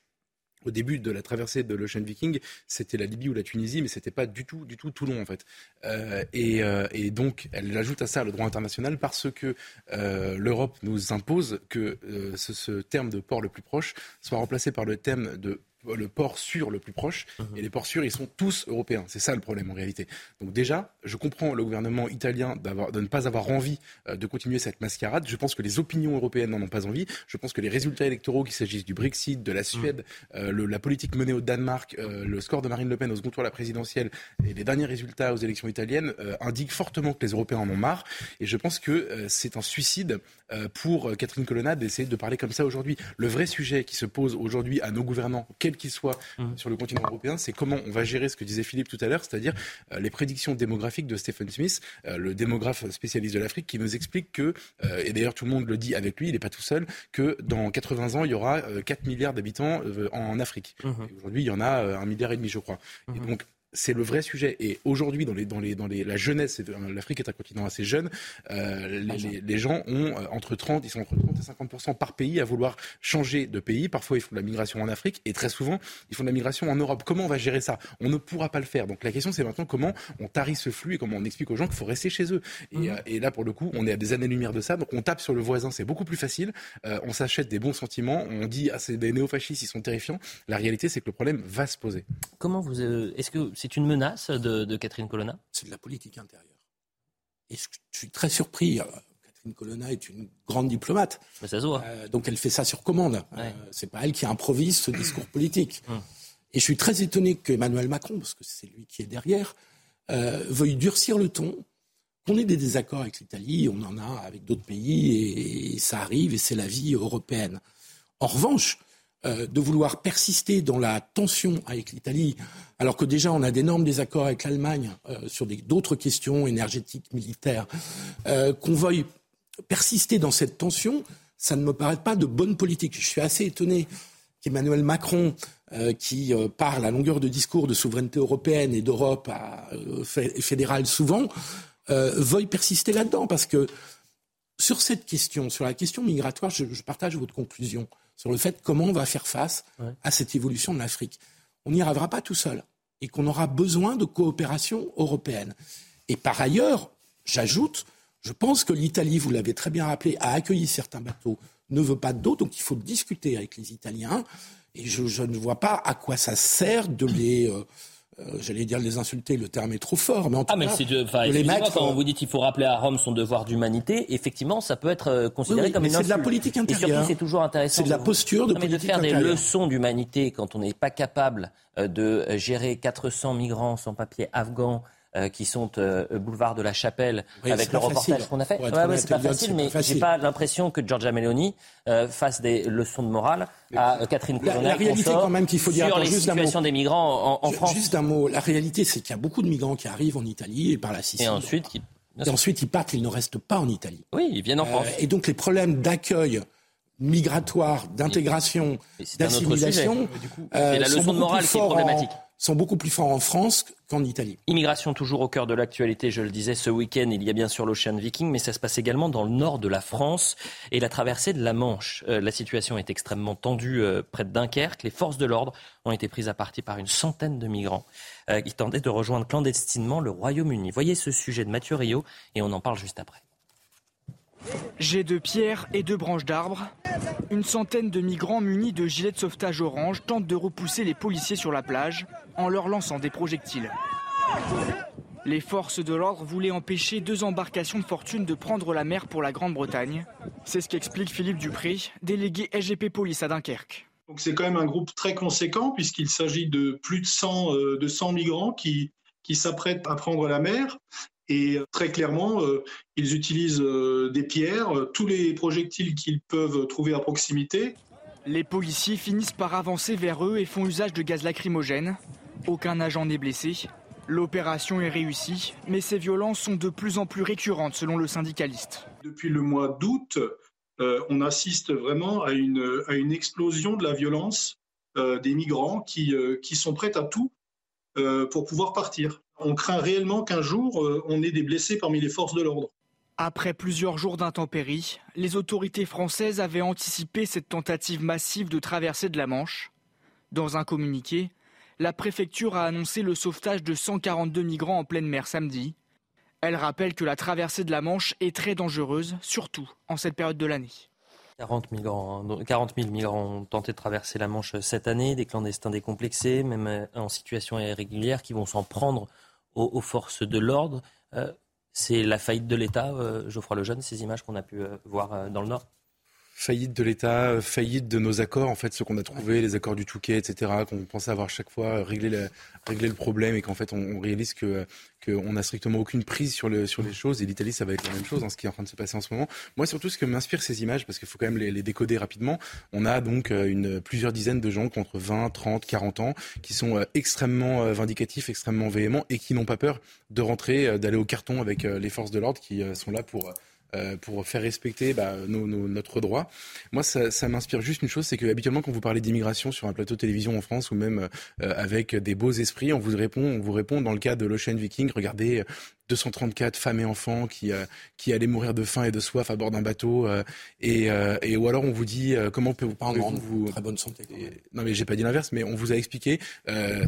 Au début de la traversée de l'Ocean Viking, c'était la Libye ou la Tunisie, mais c'était pas du tout, du tout Toulon en fait. Euh, et, et, donc, elle ajoute à ça le droit international parce que l'Europe nous impose que ce, ce, terme de port le plus proche soit remplacé par le terme de le port sûr le plus proche. Mhm. Et les ports sûrs, ils sont tous européens. C'est ça le problème en réalité. Donc déjà, je comprends le gouvernement italien de ne pas avoir envie euh, de continuer cette mascarade. Je pense que les opinions européennes n'en ont pas envie. Je pense que les résultats électoraux, qu'il s'agisse du Brexit, de la Suède, mhm. euh, la politique menée au Danemark, euh, le score de Marine Le Pen au second tour de la présidentielle et les derniers résultats aux élections italiennes indiquent fortement que les Européens en ont marre. Et je pense que c'est un suicide pour Catherine Colonna d'essayer de parler comme ça aujourd'hui. Le vrai sujet qui se pose aujourd'hui à nos gouvernants, quel qu'il soit mmh. sur le continent européen, c'est comment on va gérer ce que disait Philippe tout à l'heure, c'est-à-dire euh, les prédictions démographiques de Stephen Smith, euh, le démographe spécialiste de l'Afrique, qui nous explique que, euh, et d'ailleurs tout le monde le dit avec lui, il n'est pas tout seul, que dans 80 ans, il y aura 4 milliards d'habitants en Afrique. Mmh. Aujourd'hui, il y en a un milliard et demi, je crois. Et mmh. donc, c'est le vrai sujet. Et aujourd'hui, dans, les, dans, les, dans les, la jeunesse, l'Afrique est un continent assez jeune, euh, les, les, gens ont euh, entre 30, ils sont entre 30 et 50 par pays à vouloir changer de pays. Parfois, ils font de la migration en Afrique et très souvent, ils font de la migration en Europe. Comment on va gérer ça? On ne pourra pas le faire. Donc la question, c'est maintenant comment on tarie ce flux et comment on explique aux gens qu'il faut rester chez eux. Et, mmh. euh, et, là, pour le coup, on est à des années-lumière de ça. Donc on tape sur le voisin, c'est beaucoup plus facile. On s'achète des bons sentiments. On dit, ah, c'est des néofascistes, ils sont terrifiants. La réalité, c'est que le problème va se poser. Comment vous, est-ce que c'est une menace de, Catherine Colonna? C'est de la politique intérieure. Et je, suis très surpris. Euh, Catherine Colonna est une grande diplomate. Mais ça se voit. Euh, donc elle fait ça sur commande. Euh, c'est pas elle qui improvise ce discours politique. Hum. Et je suis très étonné qu'Emmanuel Macron, parce que c'est lui qui est derrière, veuille durcir le ton. Qu'on ait des désaccords avec l'Italie, on en a avec d'autres pays, et ça arrive, et c'est la vie européenne. En revanche, euh, de vouloir persister dans la tension avec l'Italie, alors que déjà on a d'énormes désaccords avec l'Allemagne euh, sur d'autres questions énergétiques, militaires, euh, qu'on veuille persister dans cette tension, ça ne me paraît pas de bonne politique. Je suis assez étonné qu'Emmanuel Macron, qui parle à longueur de discours de souveraineté européenne et d'Europe fédérale souvent, veuille persister là-dedans, parce que sur cette question, sur la question migratoire, je partage votre conclusion sur le fait comment on va faire face à cette évolution de l'Afrique. On n'y arrivera pas tout seul et qu'on aura besoin de coopération européenne. Et par ailleurs, j'ajoute, je pense que l'Italie, vous l'avez très bien rappelé, a accueilli certains bateaux, ne veut pas d'autres, donc il faut discuter avec les Italiens. Et je, ne vois pas à quoi ça sert de les euh, j'allais dire les insulter, le terme est trop fort, mais en tout ah, mais c'est les mettre... quand vous dites qu'il faut rappeler à Rome son devoir d'humanité, effectivement, ça peut être euh, considéré comme une C'est de la politique intérieure. Et surtout, c'est toujours intéressant. C'est de la posture de non, mais de faire des leçons d'humanité quand on n'est pas capable euh, de gérer 400 migrants sans papier afghans euh, qui sont euh, boulevard de la Chapelle avec le reportage qu'on a fait. Ouais, ouais, c'est pas facile, mais j'ai pas l'impression que Giorgia Meloni euh, fasse des leçons de morale à Catherine Colonna. La, réalité quand même qu'il faut dire sur les situations des migrants en, France. Juste un mot. La réalité, c'est qu'il y a beaucoup de migrants qui arrivent en Italie et par la Sicile. Et ensuite, qui... et ensuite ils partent. Ils ne restent pas en Italie. Oui, ils viennent en France. et donc les problèmes d'accueil migratoire, d'intégration, d'assimilation, euh, la leçon de morale qui est problématique sont beaucoup plus forts en France qu'en Italie. Immigration toujours au cœur de l'actualité, je le disais ce week-end, il y a bien sûr l'Ocean Viking, mais ça se passe également dans le nord de la France et la traversée de la Manche. Euh, la situation est extrêmement tendue euh, près de Dunkerque. Les forces de l'ordre ont été prises à partie par une centaine de migrants euh, qui tentaient de rejoindre clandestinement le Royaume-Uni. Voyez ce sujet de Mathieu Rio et on en parle juste après. J'ai de pierres et deux branches d'arbres. Une centaine de migrants munis de gilets de sauvetage orange tentent de repousser les policiers sur la plage en leur lançant des projectiles. Les forces de l'ordre voulaient empêcher deux embarcations de fortune de prendre la mer pour la Grande-Bretagne. C'est ce qu'explique Philippe Dupré, délégué SGP Police à Dunkerque. c'est quand même un groupe très conséquent puisqu'il s'agit de plus de 100, euh, de 100 migrants qui s'apprêtent à prendre la mer et euh, très clairement, euh, ils utilisent euh, des pierres, tous les projectiles qu'ils peuvent trouver à proximité. Les policiers finissent par avancer vers eux et font usage de gaz lacrymogène. Aucun agent n'est blessé. L'opération est réussie, mais ces violences sont de plus en plus récurrentes selon le syndicaliste. Depuis le mois d'août, on assiste vraiment à une, à une, explosion de la violence des migrants qui, qui, sont prêts à tout pour pouvoir partir on craint réellement qu'un jour, euh, on ait des blessés parmi les forces de l'ordre. Après plusieurs jours d'intempéries, les autorités françaises avaient anticipé cette tentative massive de traversée de la Manche. Dans un communiqué, la préfecture a annoncé le sauvetage de 142 migrants en pleine mer samedi. Elle rappelle que la traversée de la Manche est très dangereuse, surtout en cette période de l'année. 40, migrants, 40 000 migrants ont tenté de traverser la Manche cette année, des clandestins décomplexés, même en situation irrégulière, qui vont s'en prendre aux, forces de l'ordre. Euh, c'est la faillite de l'État, euh, Geoffroy Lejeune, ces images qu'on a pu euh, voir dans le Nord? Faillite de l'État, faillite de nos accords, en fait, ce qu'on a trouvé, les accords du Touquet, etc., qu'on pensait avoir chaque fois réglé, régler le problème et qu'en fait, on, réalise que qu'on n'a strictement aucune prise sur, le, sur les choses. Et l'Italie, ça va être la même chose, dans ce qui est en train de se passer en ce moment. Moi, surtout, ce que m'inspire ces images, parce qu'il faut quand même les, décoder rapidement, on a donc euh, une, plusieurs dizaines de gens contre 20, 30, 40 ans, qui sont euh, extrêmement euh, vindicatifs, extrêmement véhéments et qui n'ont pas peur de rentrer, d'aller au carton avec les forces de l'ordre qui sont là pour euh, pour faire respecter bah, notre droit. Moi, ça, m'inspire juste une chose, c'est que habituellement, quand vous parlez d'immigration sur un plateau de télévision en France ou même euh, avec des beaux esprits, on vous répond, on vous répond dans le cas de l'Ocean Viking, regardez 234 femmes et enfants qui, qui allaient mourir de faim et de soif à bord d'un bateau. et, et, ou alors on vous dit comment peut, pas vous, vous, très bonne santé. non mais j'ai pas dit l'inverse, mais on vous a expliqué.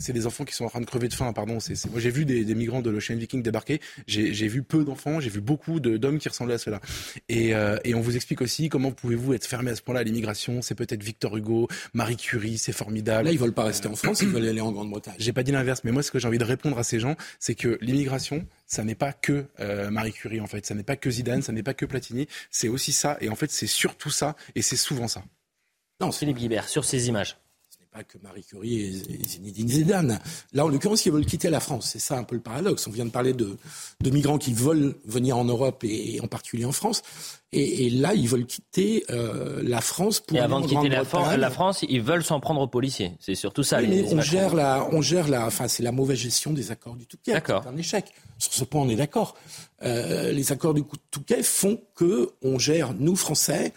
c'est des enfants qui sont en train de crever de faim. Pardon. C'est, moi j'ai vu des, des, migrants de l'Ocean Viking débarquer. J'ai, j'ai vu peu d'enfants. J'ai vu beaucoup d'hommes qui ressemblaient à cela. Et, et on vous explique aussi comment pouvez-vous être fermé à ce point-là à l'immigration. C'est peut-être Victor Hugo, Marie Curie, c'est formidable. Là ils veulent pas rester en France, ils veulent aller en Grande-Bretagne. J'ai pas dit l'inverse, mais moi ce que j'ai envie de répondre à ces gens, c'est que l'immigration, ça n'est pas que euh, Marie Curie en fait, ça n'est pas que Zidane, ça n'est pas que Platini, c'est aussi ça, et en fait c'est surtout ça, et c'est souvent ça. Non, Philippe Guibert, sur ces images pas que Marie Curie et, Zinedine Zidane. Là, en l'occurrence, ils veulent quitter la France. C'est ça un peu le paradoxe. On vient de parler de, de migrants qui veulent venir en Europe et, en particulier en France. Et, et là, ils veulent quitter euh, la France pour. Et avant de quitter la, la, France, ils veulent s'en prendre aux policiers. C'est surtout ça. Oui, mais on gère la, on gère la, enfin, c'est la mauvaise gestion des accords du Touquet. D'accord. C'est un échec. Sur ce point, on est d'accord. Euh, les accords du Touquet font que on gère nous Français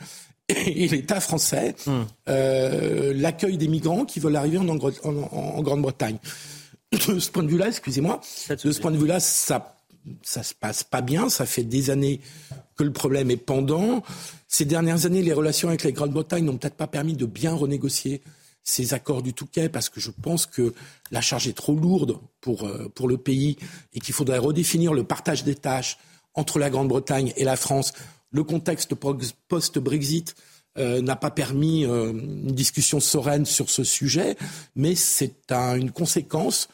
et l'État français hmm. euh, l'accueil des migrants qui veulent arriver en, en, Grande-Bretagne. De ce point de vue-là, excusez-moi, de ce point de vue-là, ça ça se passe pas bien. Ça fait des années que le problème est pendant. Ces dernières années, les relations avec la Grande-Bretagne n'ont peut-être pas permis de bien renégocier ces accords du Touquet parce que je pense que la charge est trop lourde pour, euh, pour le pays et qu'il faudrait redéfinir le partage des tâches entre la Grande-Bretagne et la France le contexte post-Brexit euh, n'a pas permis euh, une discussion sereine sur ce sujet, mais c'est une conséquence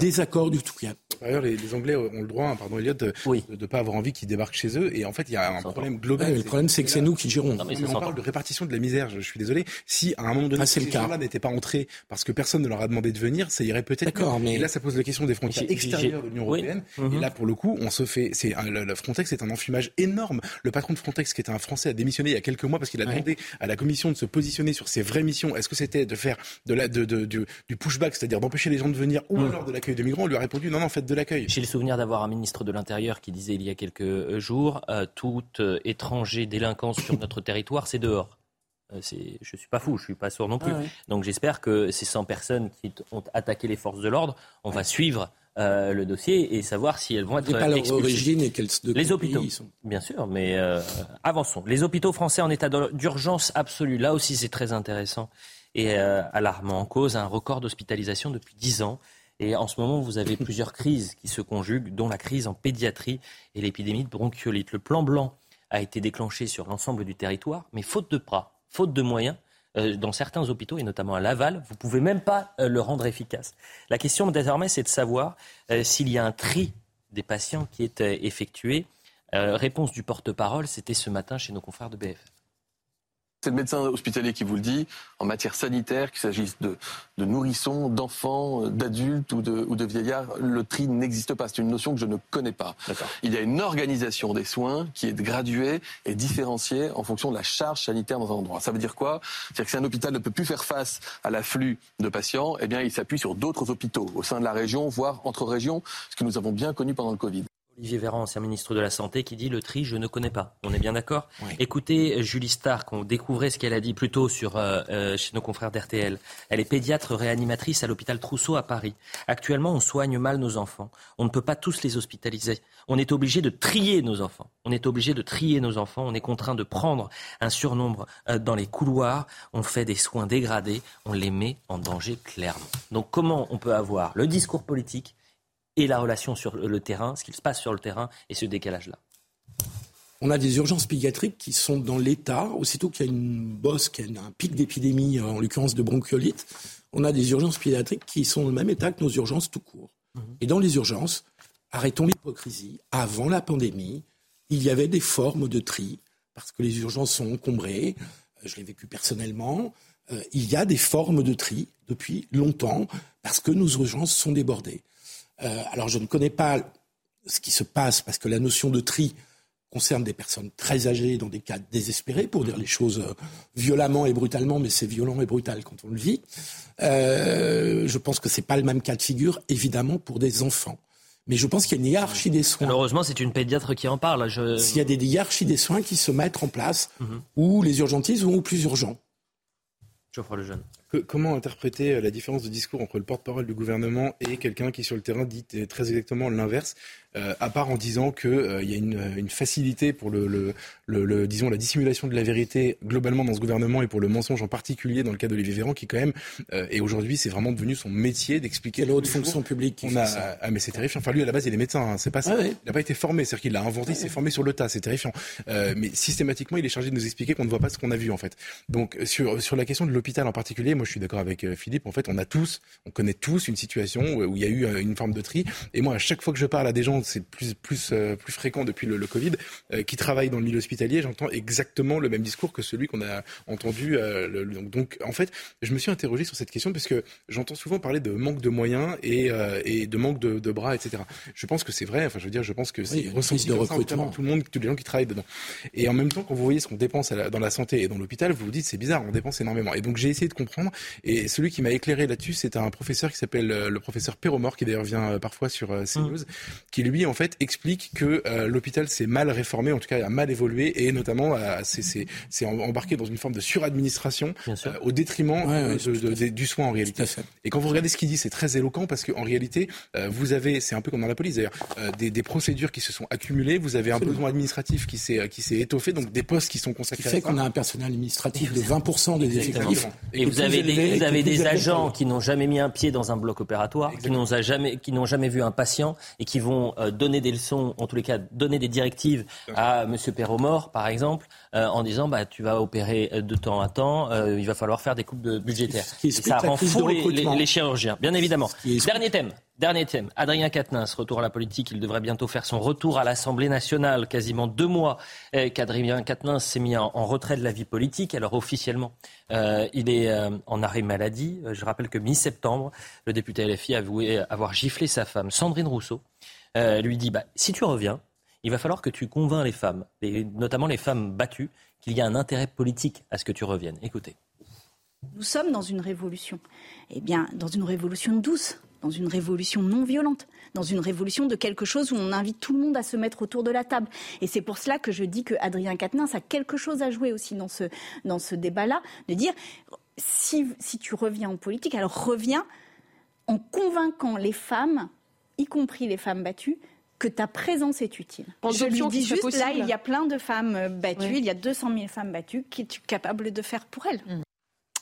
des accords du Touquet. D'ailleurs, les, les, Anglais ont le droit, hein, pardon Elliot, de ne pas avoir envie qu'ils débarquent chez eux. Et en fait, il y a un problème global. le problème, c'est que c'est nous qui gérons. Non, mais on parle de répartition de la misère. Je, suis désolé. Si à un moment donné, ah, ces gens-là n'étaient pas entrés parce que personne ne leur a demandé de venir, ça irait peut-être. D'accord, mais et là, ça pose la question des frontières extérieures de l'Union européenne. Et mhm. là, pour le coup, on se fait. C'est le, Frontex est un enfumage énorme. Le patron de Frontex, qui était un Français, a démissionné il y a quelques mois parce qu'il a demandé à la Commission de se positionner sur ses vraies missions. Est-ce que c'était de faire de la, de, de, du pushback, c'est-à-dire d'empêcher les gens de venir, ou mhm. alors de l'accueil de migrants On lui a répondu non, non, faites de l'accueil. J'ai le souvenir d'avoir un ministre de l'Intérieur qui disait il y a quelques euh, jours euh, tout euh, étranger délinquant sur notre territoire, c'est dehors. je ne suis pas fou, je ne suis pas sourd non plus. Ah Donc j'espère que ces 100 personnes qui ont attaqué les forces de l'ordre, on va suivre le dossier et savoir si elles vont être pas leur origine et les hôpitaux, bien sûr, mais avançons. Les hôpitaux français en état d'urgence absolue, là aussi c'est très intéressant et alarmant. En cause un record d'hospitalisation depuis 10 ans. Et en ce moment, vous avez plusieurs crises qui se conjuguent, dont la crise en pédiatrie et l'épidémie de bronchiolite. Le plan blanc a été déclenché sur l'ensemble du territoire, mais faute de bras, faute de moyens, euh, dans certains hôpitaux, et notamment à Laval, vous ne pouvez même pas euh, le rendre efficace. La question désormais, c'est de savoir euh, s'il y a un tri des patients qui est effectué. réponse du porte-parole, c'était ce matin chez nos confrères de BFM. C'est le médecin hospitalier qui vous le dit, en matière sanitaire, qu'il s'agisse de, nourrissons, d'enfants, d'adultes ou de, ou de vieillards, le tri n'existe pas. C'est une notion que je ne connais pas. Il y a une organisation des soins qui est graduée et différenciée en fonction de la charge sanitaire dans un endroit. Ça veut dire quoi? C'est-à-dire que si un hôpital ne peut plus faire face à l'afflux de patients, eh bien, il s'appuie sur d'autres hôpitaux au sein de la région, voire entre régions, ce que nous avons bien connu pendant le Covid. Olivier Véran, ancien ministre de la Santé, qui dit le tri, je ne connais pas. On est bien d'accord? Écoutez Julie Stark, on découvrait ce qu'elle a dit plus tôt sur, euh, euh, chez nos confrères d'RTL. Elle est pédiatre réanimatrice à l'hôpital Trousseau à Paris. Actuellement, on soigne mal nos enfants. On ne peut pas tous les hospitaliser. On est obligé de trier nos enfants. On est obligé de trier nos enfants. On est contraint de prendre un surnombre euh, dans les couloirs. On fait des soins dégradés. On les met en danger clairement. Donc comment on peut avoir le discours politique et la relation sur le terrain, ce qu'il se passe sur le terrain et ce décalage-là. On a des urgences pédiatriques qui sont dans l'état, aussitôt qu'il y a une bosse, qu'il y a un pic d'épidémie, en l'occurrence de bronchiolite, on a des urgences pédiatriques qui sont dans le même état que nos urgences tout court. Mhm. Et dans les urgences, arrêtons l'hypocrisie, avant la pandémie, il y avait des formes de tri, parce que les urgences sont encombrées, euh, je l'ai vécu personnellement, euh, il y a des formes de tri depuis longtemps, parce que nos urgences sont débordées. Euh, alors je ne connais pas ce qui se passe parce que la notion de tri concerne des personnes très âgées dans des cas désespérés, pour dire les choses euh, violemment et brutalement, mais c'est violent et brutal quand on le vit. Euh, je pense que c'est pas le même cas de figure, évidemment, pour des enfants. Mais je pense qu'il y a une hiérarchie des soins. Heureusement, c'est une pédiatre qui en parle. Je... S'il y a des hiérarchies des soins qui se mettent en place, mhm. où les urgentistes vont au plus urgent. Geoffroy Lejeune comment interpréter la différence de discours entre le porte-parole du gouvernement et quelqu'un qui, sur le terrain, dit très exactement l'inverse? Euh, à part en disant qu'il euh, y a une, facilité pour le, le, disons, la dissimulation de la vérité globalement dans ce gouvernement et pour le mensonge en particulier dans le cas d'Olivier Véran, qui quand même, euh, et aujourd'hui, c'est vraiment devenu son métier d'expliquer la haute fonction publique. On a, ah, mais c'est terrifiant. Enfin, lui, à la base, il est médecin. Hein. C'est pas ça. Il n'a pas été formé, c'est-à-dire qu'il l'a inventé, il s'est formé sur le tas. C'est terrifiant. mais systématiquement, il est chargé de nous expliquer qu'on ne voit pas ce qu'on a vu en fait. Donc sur sur la question de l'hôpital en particulier, moi, je suis d'accord avec Philippe. En fait, on a tous, on connaît tous une situation où il y a eu une forme de tri. Et moi, à chaque fois que je parle à des gens, c'est plus plus euh, plus fréquent depuis le, Covid, euh, qui travaillent dans le milieu hospitalier, j'entends exactement le même discours que celui qu'on a entendu. Euh, donc, en fait, je me suis interrogé sur cette question parce que j'entends souvent parler de manque de moyens et, et de manque de, bras, etc. Je pense que c'est vrai. Enfin, je veux dire, je pense que c'est oui, de recrutement. tout le monde, tous les gens qui travaillent dedans. Et en même temps, quand vous voyez ce qu'on dépense dans la santé et dans l'hôpital, vous vous dites c'est bizarre, on dépense énormément. Et donc j'ai essayé de comprendre. Et celui qui m'a éclairé là-dessus, c'est un professeur qui s'appelle le professeur Perromor, qui d'ailleurs vient parfois sur CNews, mmh. qui lui en fait explique que euh, l'hôpital s'est mal réformé, en tout cas a mal évolué, et notamment euh, c'est embarqué dans une forme de suradministration euh, au détriment du soin en réalité. Et quand vous regardez ce qu'il dit, c'est très éloquent parce qu'en réalité, vous avez, c'est un peu comme dans la police d'ailleurs, des, des, procédures qui se sont accumulées, vous avez un besoin administratif qui s'est qui s'est étoffé, donc des postes qui sont consacrés. Ce qui fait qu'on a un personnel administratif de 20% des effectifs. Et, vous avez des, vous avez des agents qui n'ont jamais mis un pied dans un bloc opératoire, qui n'ont jamais qui n'ont jamais vu un patient et qui vont donner des leçons en tous les cas, donner des directives à M. Perromort, par exemple, euh, en disant bah, tu vas opérer de temps à temps, euh, il va falloir faire des coupes de budgétaires. Et ça rend fou les, chirurgiens, bien évidemment. Dernier thème. Dernier thème, Adrien Quatennens, retour à la politique. Il devrait bientôt faire son retour à l'Assemblée nationale. Quasiment deux mois euh, qu'Adrien Quatennens s'est mis en, retrait de la vie politique. Alors officiellement, il est en arrêt maladie. Je rappelle que mi-septembre, le député LFI a avoué avoir giflé sa femme, Sandrine Rousseau. Lui dit bah, si tu reviens, il va falloir que tu convaincs les femmes, et notamment les femmes battues, qu'il y a un intérêt politique à ce que tu reviennes. Écoutez. Nous sommes dans une révolution. Eh bien, dans une révolution douce, dans une révolution non violente, dans une révolution de quelque chose où on invite tout le monde à se mettre autour de la table. Et c'est pour cela que je dis que Adrien Quatennens a quelque chose à jouer aussi dans ce, dans ce débat-là, de dire si, si tu reviens en politique, alors reviens en convainquant les femmes, y compris les femmes battues, que ta présence est utile. Je lui dis juste, là, il y a plein de femmes euh, battues, il y a 200 000 femmes battues, qui es-tu capable de faire pour elles mm.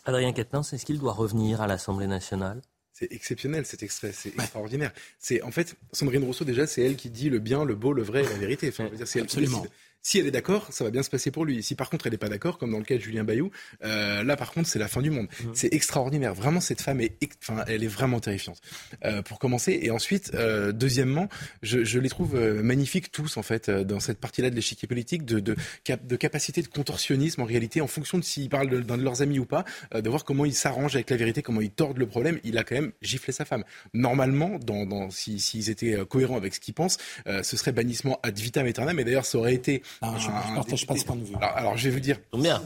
Adrien Quatennens, est-ce qu'il doit revenir à l'Assemblée nationale? C'est exceptionnel cet extrait, c'est extraordinaire. C'est en fait Sandrine Rousseau déjà, c'est elle qui dit le bien, le beau, le vrai et la vérité. Enfin, c'est Absolument. Si elle est d'accord, ça va bien se passer pour lui. Si par contre elle n'est pas d'accord, comme dans le cas de Julien Bayou, euh, là par contre c'est la fin du monde. Mmh. C'est extraordinaire. Vraiment cette femme est, enfin elle est vraiment terrifiante. Euh, pour commencer et ensuite euh, deuxièmement, je, je, les trouve euh, magnifiques tous en fait euh, dans cette partie-là de l'échiquier politique, de, de, de, capacité de contorsionnisme en réalité en fonction de s'ils parlent d'un de, leurs amis ou pas, euh, de voir comment ils s'arrangent avec la vérité, comment ils tordent le problème. Il a quand même giflé sa femme. Normalement, dans, dans s'ils si, étaient cohérents avec ce qu'ils pensent, ce serait bannissement ad vitam aeternam. Et d'ailleurs ça aurait été je ne partage pas ce point de vue. Alors, je vais vous dire,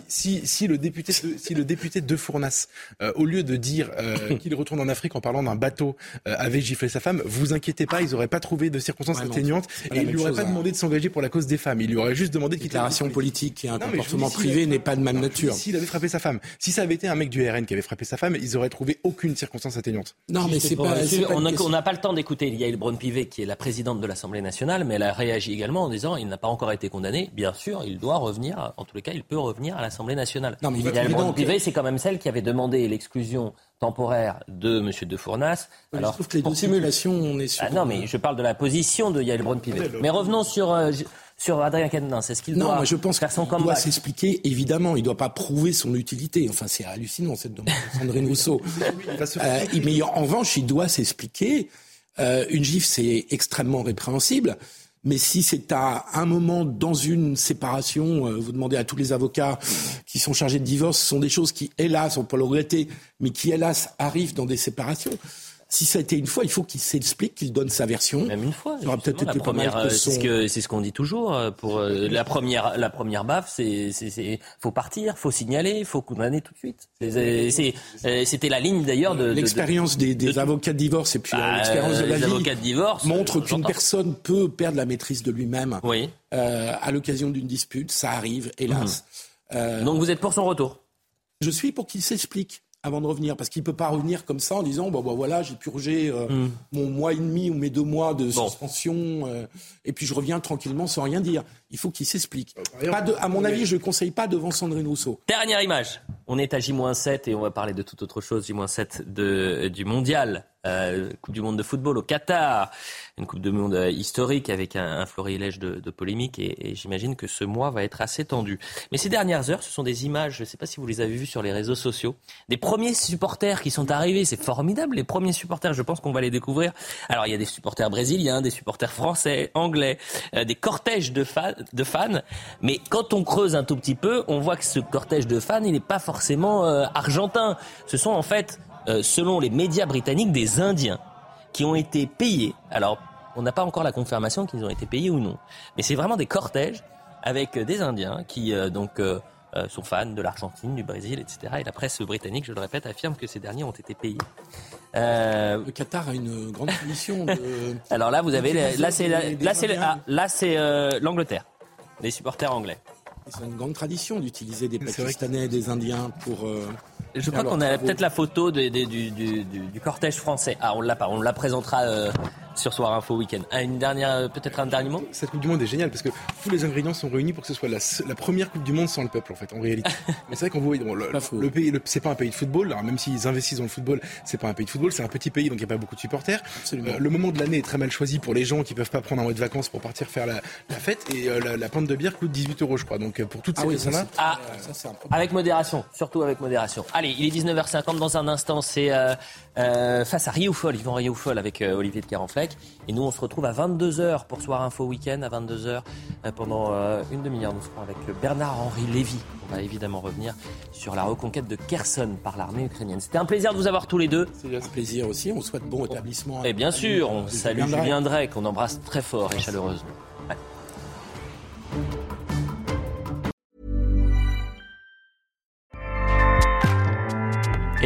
si, si, le député de, si le député de Fournas, euh, au lieu de dire euh, qu'il retourne en Afrique en parlant d'un bateau, euh, avait giflé sa femme, vous inquiétez pas, ils n'auraient pas trouvé de circonstances atténuantes et il lui aurait pas hein. demandé de s'engager pour la cause des femmes. Il lui aurait juste demandé de quitter Déclaration politique et un comportement privé n'est pas de même nature. S'il avait frappé sa femme, si ça avait été un mec du RN qui avait frappé sa femme, ils auraient trouvé aucune circonstance atténuante. Non, mais c'est pas. On n'a pas le temps d'écouter Yael Braun-Pivet, qui est la présidente de l'Assemblée nationale, mais elle a réagi également en disant il n'a pas encore été condamné. Bien sûr, il doit revenir, en tous les cas, il peut revenir à l'Assemblée nationale. Non, mais il c'est quand même celle qui avait demandé l'exclusion temporaire de M. De Fournas. Alors, je trouve que les deux simulations, on est sur... Ah non, mais je parle de la position de Yael Braun-Pivet. Mais revenons sur... Euh, sur Adrien Quatennens, c'est ce qu'il doit Non, je pense qu'il doit s'expliquer, évidemment, il ne doit pas prouver son utilité. Enfin, c'est hallucinant, cette demande de Sandrine Rousseau. euh, mais en revanche, il doit s'expliquer. Euh, une gifle, c'est extrêmement répréhensible. Mais si c'est à un moment dans une séparation, euh, vous demandez à tous les avocats qui sont chargés de divorce, ce sont des choses qui, hélas, on peut le regretter, mais qui, hélas, arrivent dans des séparations si ça a été une fois, il faut qu'il s'explique, qu'il donne sa version. Même une fois. peut-être été première, euh, C'est ce qu'on dit toujours. Euh, pour euh, la première, la première baffe, c'est, c'est, faut partir, faut signaler, faut condamner tout de suite. c'était la ligne d'ailleurs de l'expérience des, des avocats de divorce et puis bah, l'expérience de la vie de divorce, montre qu'une personne peut perdre la maîtrise de lui-même. Oui. à l'occasion d'une dispute, ça arrive, hélas. Mhm. Donc vous êtes pour son retour? Je suis pour qu'il s'explique. Avant de revenir Parce qu'il ne peut pas revenir comme ça en disant bon, bah, voilà, j'ai purgé euh, hmm. mon mois et demi ou mes deux mois de suspension euh, et puis je reviens tranquillement sans rien dire. Il faut qu'il s'explique. Pas à mon avis, je ne conseille pas devant Sandrine Rousseau. Dernière image. On est à J-7 et on va parler de toute autre chose. J-7 du mondial euh, Coupe du Monde de football au Qatar, une Coupe du Monde euh, historique avec un, florilège de, de polémiques et, j'imagine que ce mois va être assez tendu. Mais ces dernières heures, ce sont des images, je ne sais pas si vous les avez vues sur les réseaux sociaux, des premiers supporters qui sont arrivés. C'est formidable, les premiers supporters. Je pense qu'on va les découvrir. Alors il y a des supporters brésiliens, des supporters français, anglais, euh, des cortèges de, de, fans. Mais quand on creuse un tout petit peu, on voit que ce cortège de fans, il n'est pas forcément argentin. Ce sont en fait euh, selon les médias britanniques, des Indiens qui ont été payés. Alors, on n'a pas encore la confirmation qu'ils ont été payés ou non. Mais c'est vraiment des cortèges avec des Indiens qui euh, donc euh, sont fans de l'Argentine, du Brésil, etc. Et la presse britannique, je le répète, affirme que ces derniers ont été payés. Le Qatar a une grande tradition de. Alors là, vous avez là c'est là c'est là c'est l'Angleterre, les supporters anglais. C'est une grande tradition d'utiliser des Pakistanais et des Indiens pour je crois qu'on a peut-être la photo du, cortège français. Ah, on l'a pas. On la présentera euh, sur Soir Info Week-end. Ah, une dernière, peut-être un dernier mot? Cette Coupe du Monde est géniale parce que tous les ingrédients sont réunis pour que ce soit la, première Coupe du Monde sans le peuple, en fait, en réalité. Mais c'est vrai qu'on voit, le, pays, c'est pas un pays de football. Alors, même s'ils investissent dans le football, c'est pas un pays de football, c'est un petit pays, donc il n'y a pas beaucoup de supporters. Euh, le moment de l'année est très mal choisi pour les gens qui peuvent pas prendre un mois de vacances pour partir faire la, fête. Et euh, la, pinte de bière coûte 18 euros, je crois. Donc, pour toutes ah ces raisons-là. Ah, avec modération, surtout avec modération. Allez, il est 19h50 dans un instant, c'est euh, face à Rioufol, à Rioufol avec Olivier de Carenfleck. Et nous, on se retrouve à 22h pour Soir Info Week-end, à 22h euh, pendant euh, une demi-heure. Nous serons avec Bernard-Henri Lévy. On va évidemment revenir sur la reconquête de Kherson par l'armée ukrainienne. C'était un plaisir de vous avoir tous les deux. C'est un plaisir aussi. On souhaite bon établissement. Et bien sûr, on salue Julien Drey, qu'on embrasse très fort et chaleureusement.